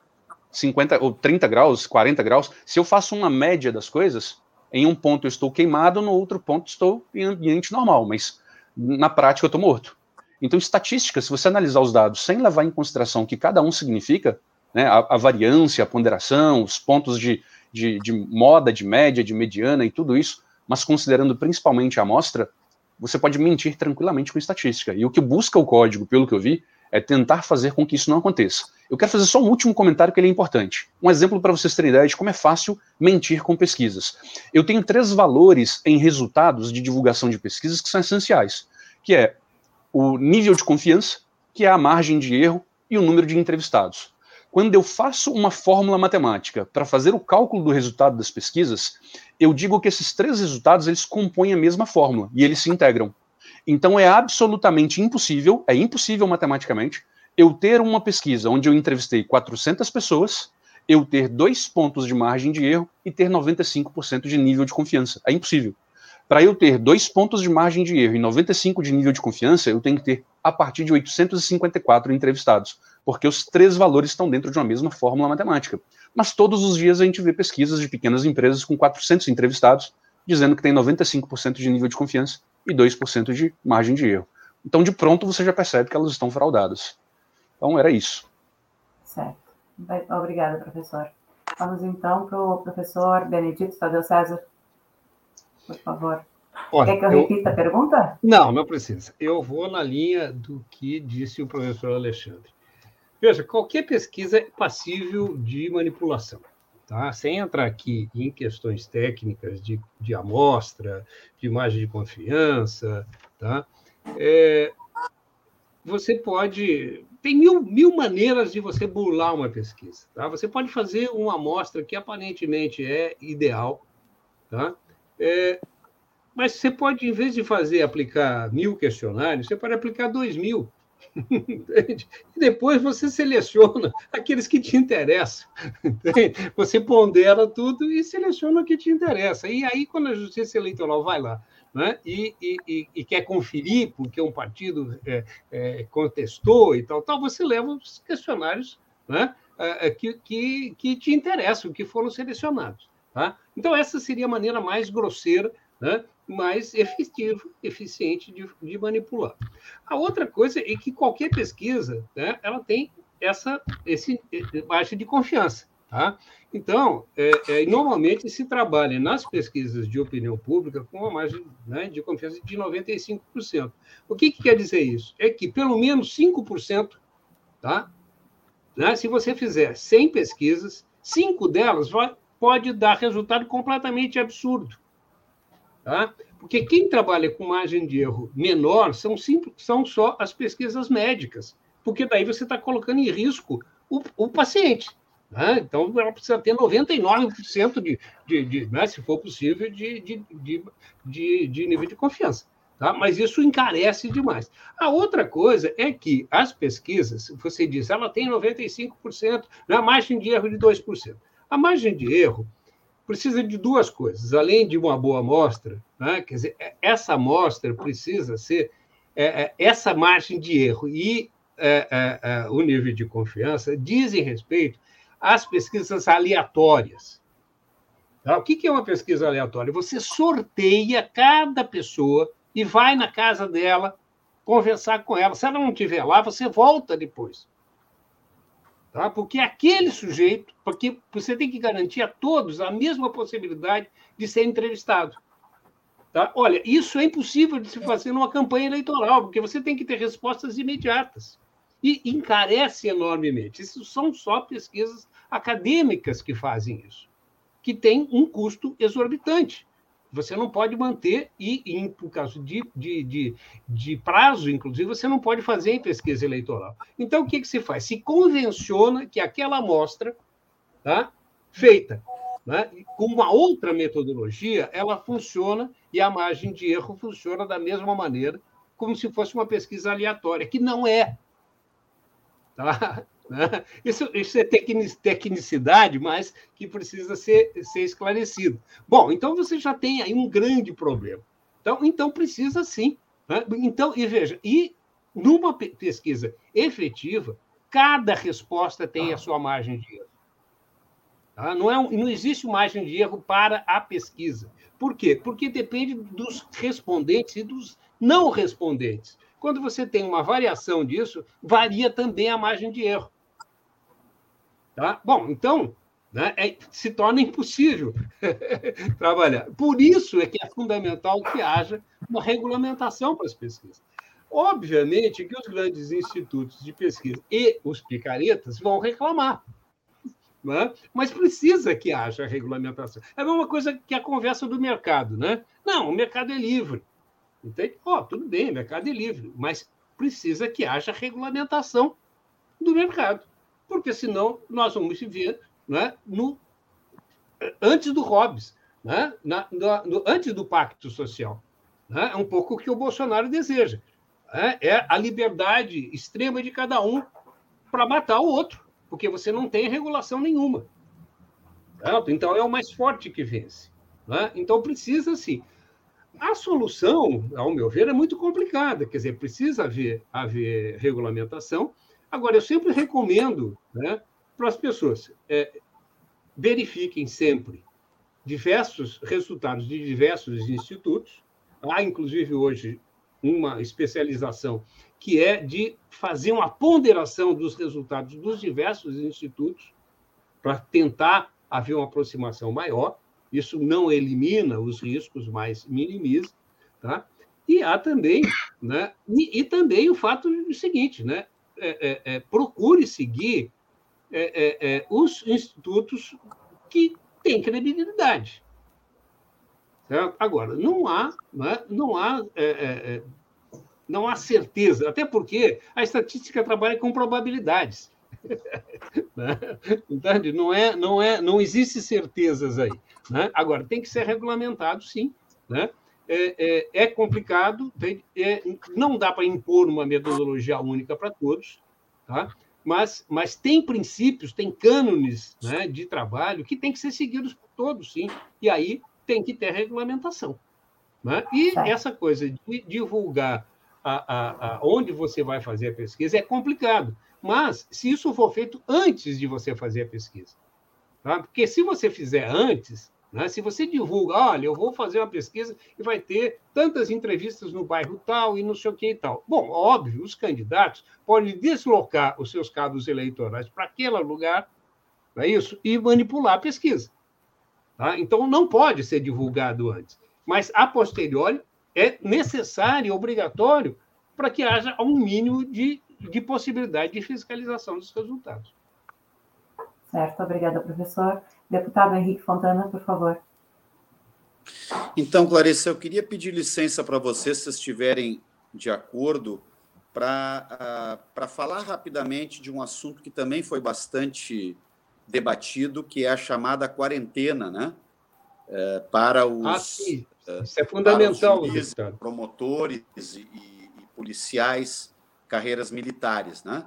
50 ou 30 graus, 40 graus. Se eu faço uma média das coisas, em um ponto eu estou queimado, no outro ponto estou em ambiente normal, mas na prática eu estou morto. Então, estatística, se você analisar os dados sem levar em consideração o que cada um significa, né, a, a variância, a ponderação, os pontos de, de, de, moda, de média, de mediana e tudo isso, mas considerando principalmente a amostra, você pode mentir tranquilamente com estatística. E o que busca o código, pelo que eu vi, é tentar fazer com que isso não aconteça. Eu quero fazer só um último comentário que ele é importante. Um exemplo para vocês terem ideia de como é fácil mentir com pesquisas. Eu tenho três valores em resultados de divulgação de pesquisas que são essenciais, que é o nível de confiança, que é a margem de erro e o número de entrevistados. Quando eu faço uma fórmula matemática para fazer o cálculo do resultado das pesquisas, eu digo que esses três resultados eles compõem a mesma fórmula e eles se integram. Então é absolutamente impossível, é impossível matematicamente, eu ter uma pesquisa onde eu entrevistei 400 pessoas, eu ter dois pontos de margem de erro e ter 95% de nível de confiança. É impossível. Para eu ter dois pontos de margem de erro e 95% de nível de confiança, eu tenho que ter a partir de 854 entrevistados, porque os três valores estão dentro de uma mesma fórmula matemática. Mas todos os dias a gente vê pesquisas de pequenas empresas com 400 entrevistados dizendo que tem 95% de nível de confiança e 2% de margem de erro. Então, de pronto, você já percebe que elas estão fraudadas. Então, era isso. Certo. Obrigada, professor. Vamos então para o professor Benedito Tadeu César. Por favor. Olha, Quer que eu, eu repita a pergunta? Não, não precisa. Eu vou na linha do que disse o professor Alexandre. Veja, qualquer pesquisa é passível de manipulação tá? sem entrar aqui em questões técnicas de, de amostra, de imagem de confiança, tá? É, você pode. Tem mil, mil maneiras de você burlar uma pesquisa. Tá? Você pode fazer uma amostra que aparentemente é ideal, tá? É, mas você pode, em vez de fazer aplicar mil questionários, você pode aplicar dois mil. Entende? E depois você seleciona aqueles que te interessam. Entende? Você pondera tudo e seleciona o que te interessa. E aí, quando a Justiça Eleitoral vai lá né, e, e, e, quer conferir porque um partido é, é, contestou e tal, tal, você leva os questionários né, é, é que, que, que te interessam, que foram selecionados. Tá? Então, essa seria a maneira mais grosseira né, mais efetivo, eficiente de, de, manipular. A outra coisa é que qualquer pesquisa, né, ela tem essa esse margem de confiança, tá? Então, é, é, normalmente se trabalha nas pesquisas de opinião pública com uma margem né, de confiança de 95%. O que, que quer dizer isso? É que pelo menos 5%, tá? Né, se você fizer 100 pesquisas, cinco delas vai, pode dar resultado completamente absurdo. Tá? Porque quem trabalha com margem de erro menor são, simples, são só as pesquisas médicas, porque daí você está colocando em risco o, o paciente. Né? Então, ela precisa ter 99% de, de, de né, se for possível, de, de, de, de nível de confiança. Tá? Mas isso encarece demais. A outra coisa é que as pesquisas, você diz, ela tem 95%, na margem de erro de 2%. A margem de erro precisa de duas coisas, além de uma boa amostra, né? quer dizer, é, essa amostra precisa ser é, é, essa margem de erro e é, é, é, o nível de confiança dizem respeito às pesquisas aleatórias. Tá? O que é uma pesquisa aleatória? Você sorteia cada pessoa e vai na casa dela conversar com ela. Se ela não estiver lá, você volta depois. Tá? Porque aquele sujeito, porque você tem que garantir a todos a mesma possibilidade de ser entrevistado. Tá? Olha, isso é impossível de se fazer numa campanha eleitoral, porque você tem que ter respostas imediatas. E encarece enormemente. Isso são só pesquisas acadêmicas que fazem isso, que tem um custo exorbitante. Você não pode manter, e, em por caso de, de, de, de, prazo, inclusive, você não pode fazer em pesquisa eleitoral. Então, o que, que se faz? Se convenciona que aquela amostra tá, feita né, com uma outra metodologia, ela funciona e a margem de erro funciona da mesma maneira, como se fosse uma pesquisa aleatória, que não é. Tá? Né? Isso, isso é tecnicidade, mas que precisa ser, ser esclarecido. Bom, então você já tem aí um grande problema. Então, então precisa sim. Né? Então, e veja, e numa pesquisa efetiva, cada resposta tem a sua margem de erro. Tá? Não, é um, não existe margem de erro para a pesquisa. Por quê? Porque depende dos respondentes e dos não respondentes. Quando você tem uma variação disso, varia também a margem de erro. Tá? Bom, então, né, é, se torna impossível trabalhar. Por isso é que é fundamental que haja uma regulamentação para as pesquisas. Obviamente que os grandes institutos de pesquisa e os picaretas vão reclamar. Né? Mas precisa que haja regulamentação. É a mesma coisa que a conversa do mercado. Né? Não, o mercado é livre. Entende? Oh, tudo bem, o mercado é livre, mas precisa que haja regulamentação do mercado porque senão nós vamos viver né, no, antes do Hobbes, né, na, no, antes do pacto social. Né, é um pouco o que o Bolsonaro deseja. Né, é a liberdade extrema de cada um para matar o outro, porque você não tem regulação nenhuma. Certo? Então é o mais forte que vence. Né? Então precisa sim. A solução, ao meu ver, é muito complicada. Quer dizer, precisa haver, haver regulamentação, Agora, eu sempre recomendo né, para as pessoas é, verifiquem sempre diversos resultados de diversos institutos. Há, inclusive, hoje, uma especialização que é de fazer uma ponderação dos resultados dos diversos institutos para tentar haver uma aproximação maior. Isso não elimina os riscos, mas minimiza. Tá? E há também, né? E, e também o fato do seguinte, né? É, é, é, procure seguir é, é, os institutos que têm credibilidade. Certo? Agora, não há, não há, não há certeza, até porque a estatística trabalha com probabilidades. né? Entende? Não é, não é, não existe certezas aí. Né? Agora tem que ser regulamentado, sim, né? É, é, é complicado, é, não dá para impor uma metodologia única para todos, tá? mas, mas tem princípios, tem cânones né, de trabalho que tem que ser seguidos por todos, sim, e aí tem que ter regulamentação. Né? E essa coisa de divulgar a, a, a onde você vai fazer a pesquisa é complicado, mas se isso for feito antes de você fazer a pesquisa, tá? porque se você fizer antes, né? Se você divulga, olha, eu vou fazer uma pesquisa e vai ter tantas entrevistas no bairro tal e não sei o que e tal. Bom, óbvio, os candidatos podem deslocar os seus cabos eleitorais para aquele lugar, não é isso? E manipular a pesquisa. Tá? Então, não pode ser divulgado antes. Mas, a posteriori, é necessário, obrigatório, para que haja um mínimo de, de possibilidade de fiscalização dos resultados. Certo, obrigada, professor. Deputado Henrique Fontana, por favor. Então, Clarissa, eu queria pedir licença para vocês, se estiverem de acordo, para uh, falar rapidamente de um assunto que também foi bastante debatido, que é a chamada quarentena, né? Uh, para os, ah, sim. Isso é fundamental, juízes, promotores e, e, policiais, carreiras militares, né?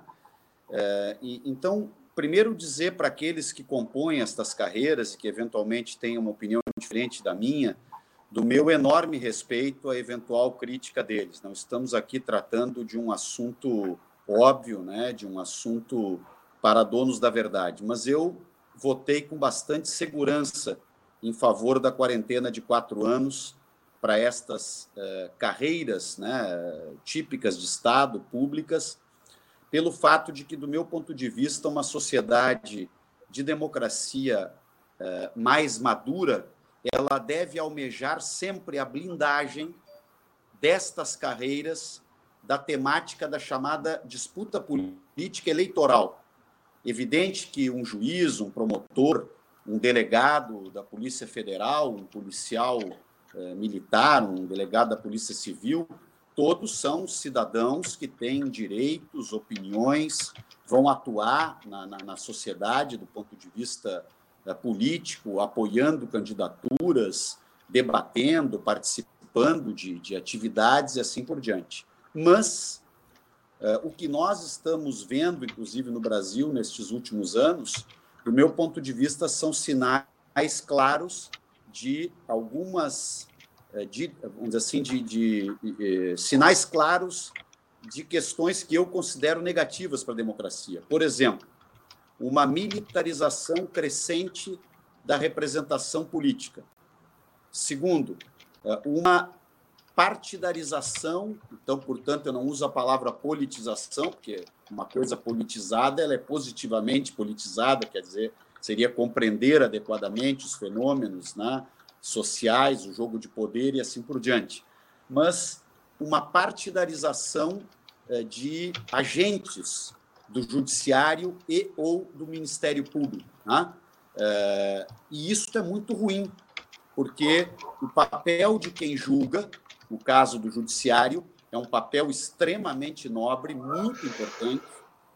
Uh, e, então, primeiro dizer para aqueles que compõem estas carreiras e que eventualmente têm uma opinião diferente da minha, do meu enorme respeito à eventual crítica deles. Não estamos aqui tratando de um assunto óbvio, né, de um assunto para donos da verdade, mas eu votei com bastante segurança em favor da quarentena de quatro anos para estas eh, carreiras né, típicas de Estado, públicas, pelo fato de que, do meu ponto de vista, uma sociedade de democracia eh, mais madura ela deve almejar sempre a blindagem destas carreiras da temática da chamada disputa política eleitoral. Evidente que um juiz, um promotor, um delegado da Polícia Federal, um policial eh, militar, um delegado da Polícia Civil, todos são cidadãos que têm direitos, opiniões, vão atuar na, na, na sociedade do ponto de vista eh, político, apoiando candidaturas, debatendo, participando de, de atividades e assim por diante. Mas uh, o que nós estamos vendo, inclusive no Brasil, nestes últimos anos, do meu ponto de vista, são sinais claros de algumas, de, vamos dizer assim, de, de, de uh, sinais claros de questões que eu considero negativas para a democracia. Por exemplo, uma militarização crescente da representação política. Segundo, é, uma partidarização, então, portanto, eu não uso a palavra politização, porque uma coisa politizada ela é positivamente politizada, quer dizer, seria compreender adequadamente os fenômenos né, sociais, o jogo de poder e assim por diante. Mas uma partidarização é, de agentes do judiciário e ou do Ministério Público. Né? É, e isso é muito ruim, porque o papel de quem julga, no caso do judiciário, é um papel extremamente nobre, muito importante,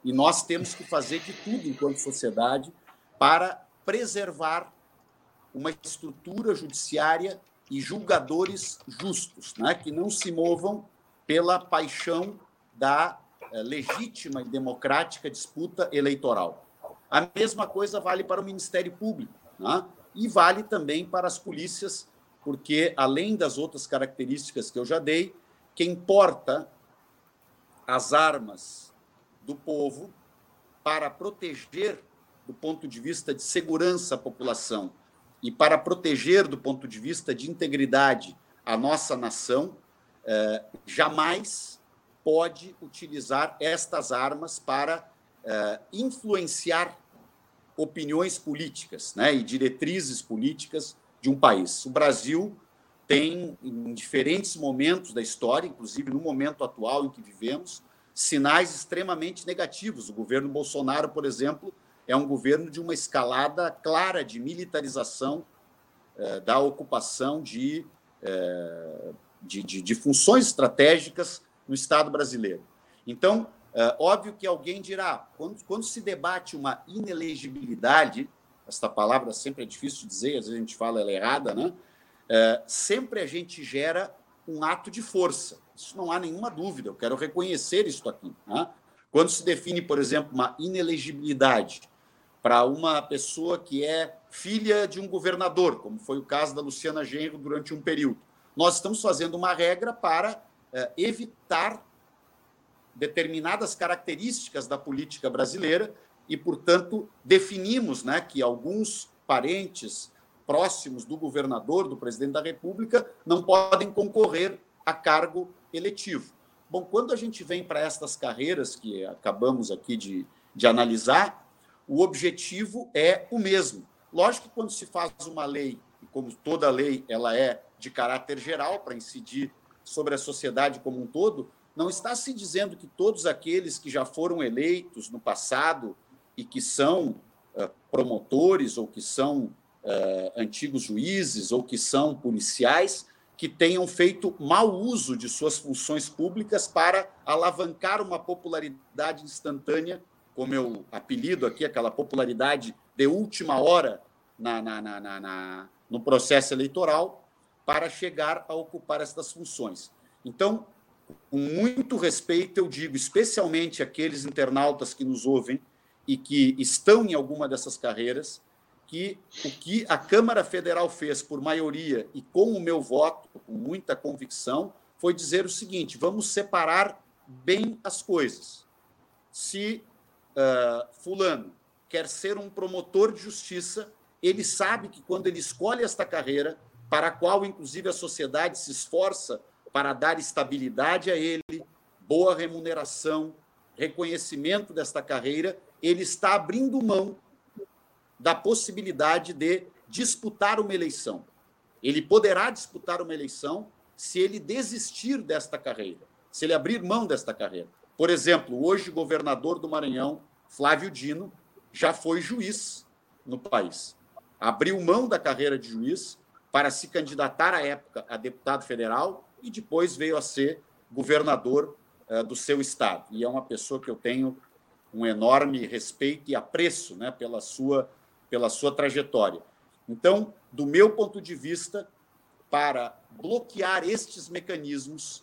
e nós temos que fazer de tudo enquanto sociedade para preservar uma estrutura judiciária e julgadores justos, né? que não se movam pela paixão da é, legítima e democrática disputa eleitoral. A mesma coisa vale para o Ministério Público né? e vale também para as polícias, porque, além das outras características que eu já dei, quem porta as armas do povo para proteger, do ponto de vista de segurança, a população e para proteger, do ponto de vista de integridade, a nossa nação, eh, jamais pode utilizar estas armas para uh, influenciar opiniões políticas né, e diretrizes políticas de um país. O Brasil tem, em diferentes momentos da história, inclusive no momento atual em que vivemos, sinais extremamente negativos. O governo Bolsonaro, por exemplo, é um governo de uma escalada clara de militarização eh, da ocupação de, eh, de, de, de funções estratégicas no Estado brasileiro. Então, é óbvio que alguém dirá, quando, quando se debate uma inelegibilidade, esta palavra sempre é difícil de dizer, às vezes a gente fala ela errada, né? É, sempre a gente gera um ato de força. Isso não há nenhuma dúvida, eu quero reconhecer isso aqui. Né? Quando se define, por exemplo, uma inelegibilidade para uma pessoa que é filha de um governador, como foi o caso da Luciana Genro durante um período, nós estamos fazendo uma regra para é, evitar determinadas características da política brasileira e, portanto, definimos né, que alguns parentes próximos do governador, do presidente da República, não podem concorrer a cargo eletivo. Bom, quando a gente vem para estas carreiras que acabamos aqui de, de analisar, o objetivo é o mesmo. Lógico que quando se faz uma lei, e como toda lei ela é de caráter geral para incidir sobre a sociedade como um todo, não está se dizendo que todos aqueles que já foram eleitos no passado e que são uh, promotores ou que são uh, antigos juízes ou que são policiais que tenham feito mau uso de suas funções públicas para alavancar uma popularidade instantânea, como eu apelido aqui, aquela popularidade de última hora na, na, na, na no processo eleitoral, para chegar a ocupar essas funções. Então, com muito respeito, eu digo, especialmente aqueles internautas que nos ouvem e que estão em alguma dessas carreiras, que o que a Câmara Federal fez por maioria e com o meu voto, com muita convicção, foi dizer o seguinte: vamos separar bem as coisas. Se uh, Fulano quer ser um promotor de justiça, ele sabe que quando ele escolhe esta carreira, para a qual, inclusive, a sociedade se esforça para dar estabilidade a ele, boa remuneração, reconhecimento desta carreira, ele está abrindo mão da possibilidade de disputar uma eleição. Ele poderá disputar uma eleição se ele desistir desta carreira, se ele abrir mão desta carreira. Por exemplo, hoje, governador do Maranhão, Flávio Dino, já foi juiz no país. Abriu mão da carreira de juiz para se candidatar à época a deputado federal e depois veio a ser governador uh, do seu estado. E é uma pessoa que eu tenho um enorme respeito e apreço né, pela, sua, pela sua trajetória. Então, do meu ponto de vista, para bloquear estes mecanismos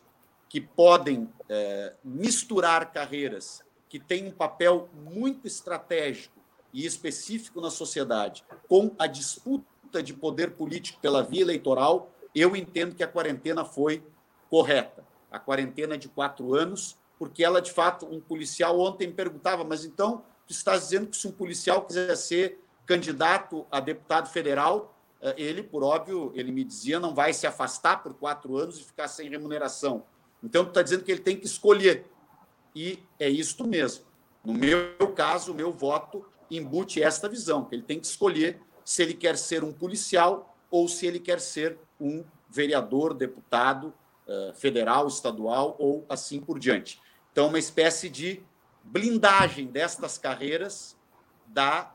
que podem é, misturar carreiras que têm um papel muito estratégico e específico na sociedade com a disputa de poder político pela via eleitoral, eu entendo que a quarentena foi correta. A quarentena de quatro anos porque ela, de fato, um policial ontem perguntava, mas então tu estás dizendo que se um policial quiser ser candidato a deputado federal, eh, ele, por óbvio, ele me dizia, não vai se afastar por quatro anos e ficar sem remuneração. Então, tu está dizendo que ele tem que escolher. E é isto mesmo. No meu caso, o meu voto embute esta visão, que ele tem que escolher se ele quer ser um policial ou se ele quer ser um vereador, deputado uh, federal, estadual ou assim por diante. Então, uma espécie de blindagem destas carreiras da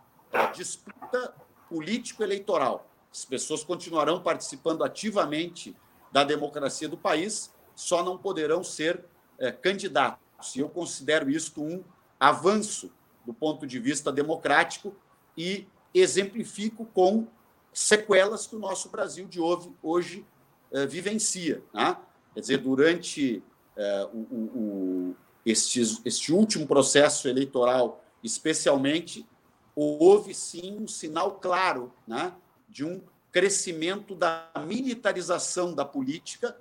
disputa político-eleitoral. As pessoas continuarão participando ativamente da democracia do país, só não poderão ser é, candidatos. E eu considero isto um avanço do ponto de vista democrático e exemplifico com sequelas que o nosso Brasil de hoje, hoje é, vivencia. Né? Quer dizer, durante é, o, o, este, este último processo eleitoral, especialmente, houve sim um sinal claro né, de um crescimento da militarização da política,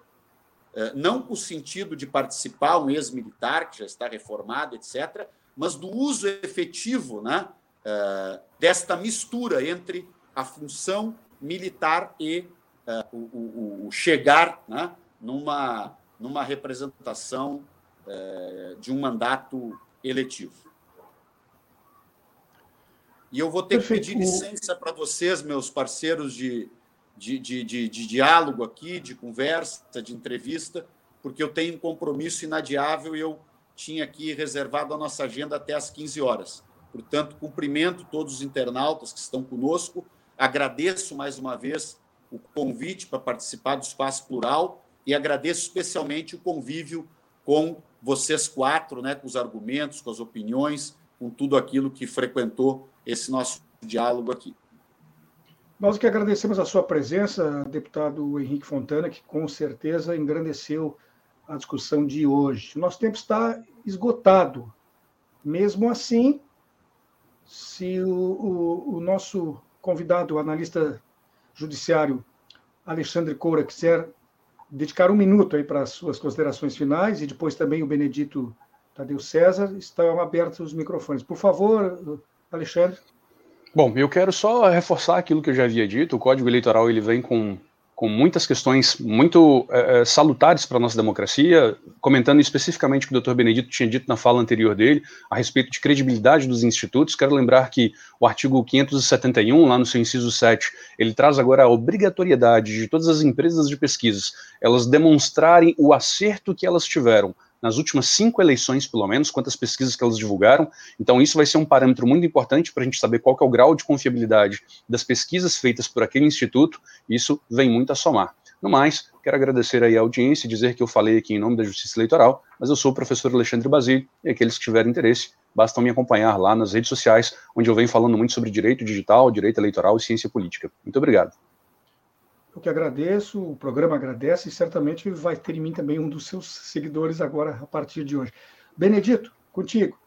não com o sentido de participar um ex-militar, que já está reformado, etc., mas do uso efetivo né, eh, desta mistura entre a função militar e eh, o, o chegar né, numa, numa representação de um mandato eletivo. E eu vou ter que pedir licença para vocês, meus parceiros de, de, de, de, de diálogo aqui, de conversa, de entrevista, porque eu tenho um compromisso inadiável e eu tinha aqui reservado a nossa agenda até às 15 horas. Portanto, cumprimento todos os internautas que estão conosco, agradeço mais uma vez o convite para participar do Espaço Plural e agradeço especialmente o convívio com vocês quatro, né, com os argumentos, com as opiniões, com tudo aquilo que frequentou esse nosso diálogo aqui. Nós que agradecemos a sua presença, deputado Henrique Fontana, que com certeza engrandeceu a discussão de hoje. Nosso tempo está esgotado. Mesmo assim, se o, o, o nosso convidado, o analista judiciário Alexandre Coura, quiser dedicar um minuto aí para as suas considerações finais e depois também o Benedito Tadeu César. Estão abertos os microfones. Por favor, Alexandre. Bom, eu quero só reforçar aquilo que eu já havia dito. O Código Eleitoral ele vem com com muitas questões muito é, salutares para a nossa democracia, comentando especificamente o que o Dr. Benedito tinha dito na fala anterior dele, a respeito de credibilidade dos institutos. Quero lembrar que o artigo 571, lá no seu inciso 7, ele traz agora a obrigatoriedade de todas as empresas de pesquisas elas demonstrarem o acerto que elas tiveram nas últimas cinco eleições, pelo menos, quantas pesquisas que elas divulgaram. Então, isso vai ser um parâmetro muito importante para a gente saber qual é o grau de confiabilidade das pesquisas feitas por aquele instituto. Isso vem muito a somar. No mais, quero agradecer aí a audiência e dizer que eu falei aqui em nome da Justiça Eleitoral, mas eu sou o professor Alexandre Basílio e aqueles que tiverem interesse, bastam me acompanhar lá nas redes sociais, onde eu venho falando muito sobre direito digital, direito eleitoral e ciência política. Muito obrigado. Eu que agradeço, o programa agradece e certamente vai ter em mim também um dos seus seguidores agora, a partir de hoje. Benedito, contigo.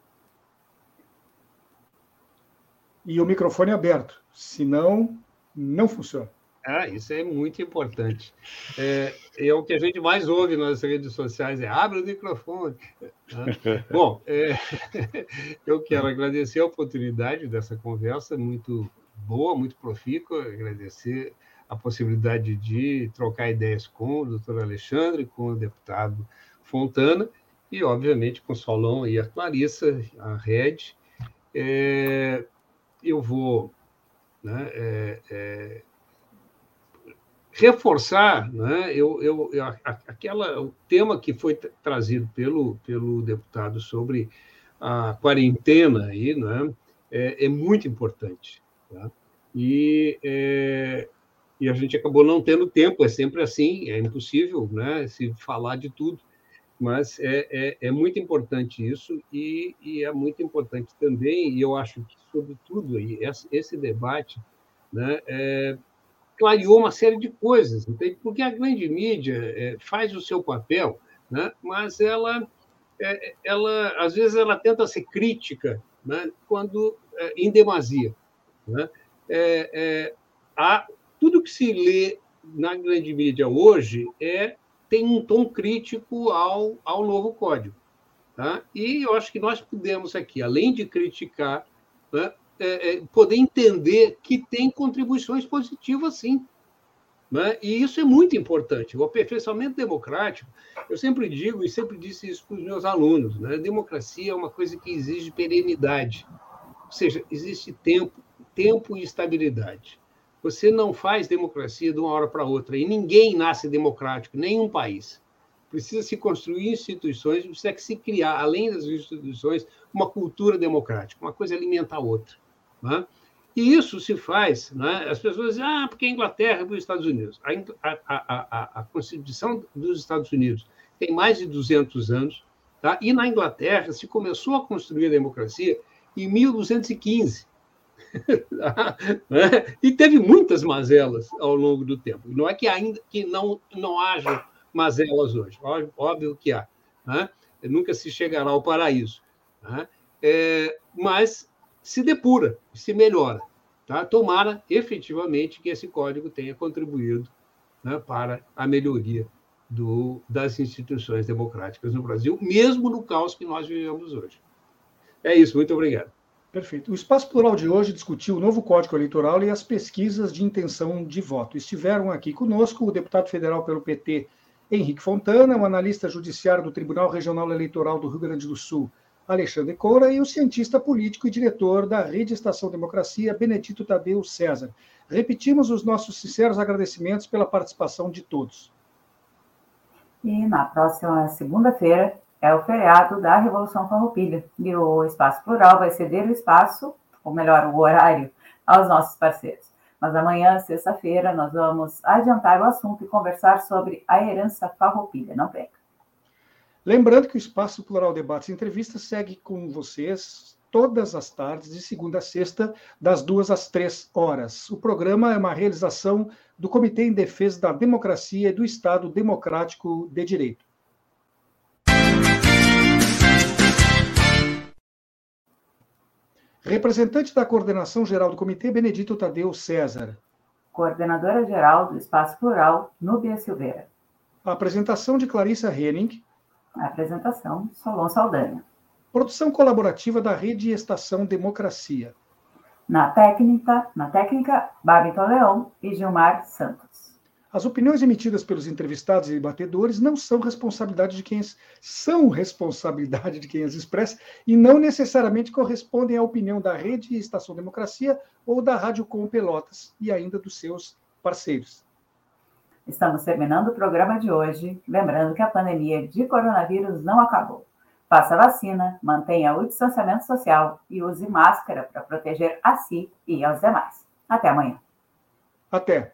E o microfone é aberto, senão não funciona. Ah, isso é muito importante. É, é, o que a gente mais ouve nas redes sociais, é abre o microfone. Né? Bom, é, eu quero agradecer a oportunidade dessa conversa, muito boa, muito profícua, agradecer a possibilidade de trocar ideias com o doutor Alexandre, com o deputado Fontana, e, obviamente, com o Solon e a Clarissa, a Red. É, eu vou né, é, é reforçar, né, eu, eu, aquela, o tema que foi trazido pelo, pelo deputado sobre a quarentena aí, né, é, é muito importante. Tá? E, é, e a gente acabou não tendo tempo, é sempre assim, é impossível né, se falar de tudo, mas é, é, é muito importante isso e, e, é muito importante também, e eu acho que, sobretudo, esse, debate né, é, clareou uma série de coisas, entende? porque a grande mídia é, faz o seu papel, né? mas ela, é, ela, às vezes, ela tenta ser crítica né? quando é, em demasia. Né? Há, tudo que se lê na grande mídia hoje é tem um tom crítico ao, ao novo código. Tá? E eu acho que nós podemos aqui, além de criticar, né, é, é, poder entender que tem contribuições positivas, sim. Né? E isso é muito importante. O aperfeiçoamento democrático, eu sempre digo e sempre disse isso para os meus alunos: né? democracia é uma coisa que exige perenidade, ou seja, existe tempo, tempo e estabilidade. Você não faz democracia de uma hora para outra, e ninguém nasce democrático, nenhum país. Precisa se construir instituições, precisa se criar, além das instituições, uma cultura democrática. Uma coisa alimenta a outra. Né? E isso se faz, né? as pessoas dizem, ah, porque a Inglaterra é para os Estados Unidos. A, a, a, a, Constituição dos Estados Unidos tem mais de 200 anos, tá? e na Inglaterra se começou a construir a democracia em 1215. Né? e teve muitas mazelas ao longo do tempo. Não é que ainda que não, não haja mazelas hoje, óbvio que há. Né? Nunca se chegará ao paraíso. Né? É, mas se depura, se melhora. Tá? Tomara efetivamente que esse código tenha contribuído né, para a melhoria do, das instituições democráticas no Brasil, mesmo no caos que nós vivemos hoje. É isso, muito obrigado. Perfeito. O Espaço Plural de hoje discutiu o novo Código Eleitoral e as pesquisas de intenção de voto. Estiveram aqui conosco o deputado federal pelo PT, Henrique Fontana, o analista judiciário do Tribunal Regional Eleitoral do Rio Grande do Sul, Alexandre Coura, e o cientista político e diretor da Rede Estação Democracia, Benedito Tadeu César. Repetimos os nossos sinceros agradecimentos pela participação de todos. E na próxima segunda-feira é o feriado da Revolução Farroupilha, e o Espaço Plural vai ceder o espaço, ou melhor, o horário, aos nossos parceiros. Mas amanhã, sexta-feira, nós vamos adiantar o assunto e conversar sobre a herança farroupilha. Não perca. Lembrando que o Espaço Plural Debates e Entrevistas segue com vocês todas as tardes, de segunda a sexta, das duas às três horas. O programa é uma realização do Comitê em Defesa da Democracia e do Estado Democrático de Direito. Representante da Coordenação Geral do Comitê, Benedito Tadeu César. Coordenadora Geral do Espaço Plural, Núbia Silveira. A apresentação de Clarissa Henning a apresentação, Solon Saldanha. Produção colaborativa da Rede Estação Democracia. Na técnica, na técnica Babington Leão e Gilmar Santos. As opiniões emitidas pelos entrevistados e debatedores não são responsabilidade de quem as, são responsabilidade de quem as expressa e não necessariamente correspondem à opinião da Rede Estação Democracia ou da Rádio Com Pelotas e ainda dos seus parceiros. Estamos terminando o programa de hoje, lembrando que a pandemia de coronavírus não acabou. Faça vacina, mantenha o distanciamento social e use máscara para proteger a si e aos demais. Até amanhã. Até.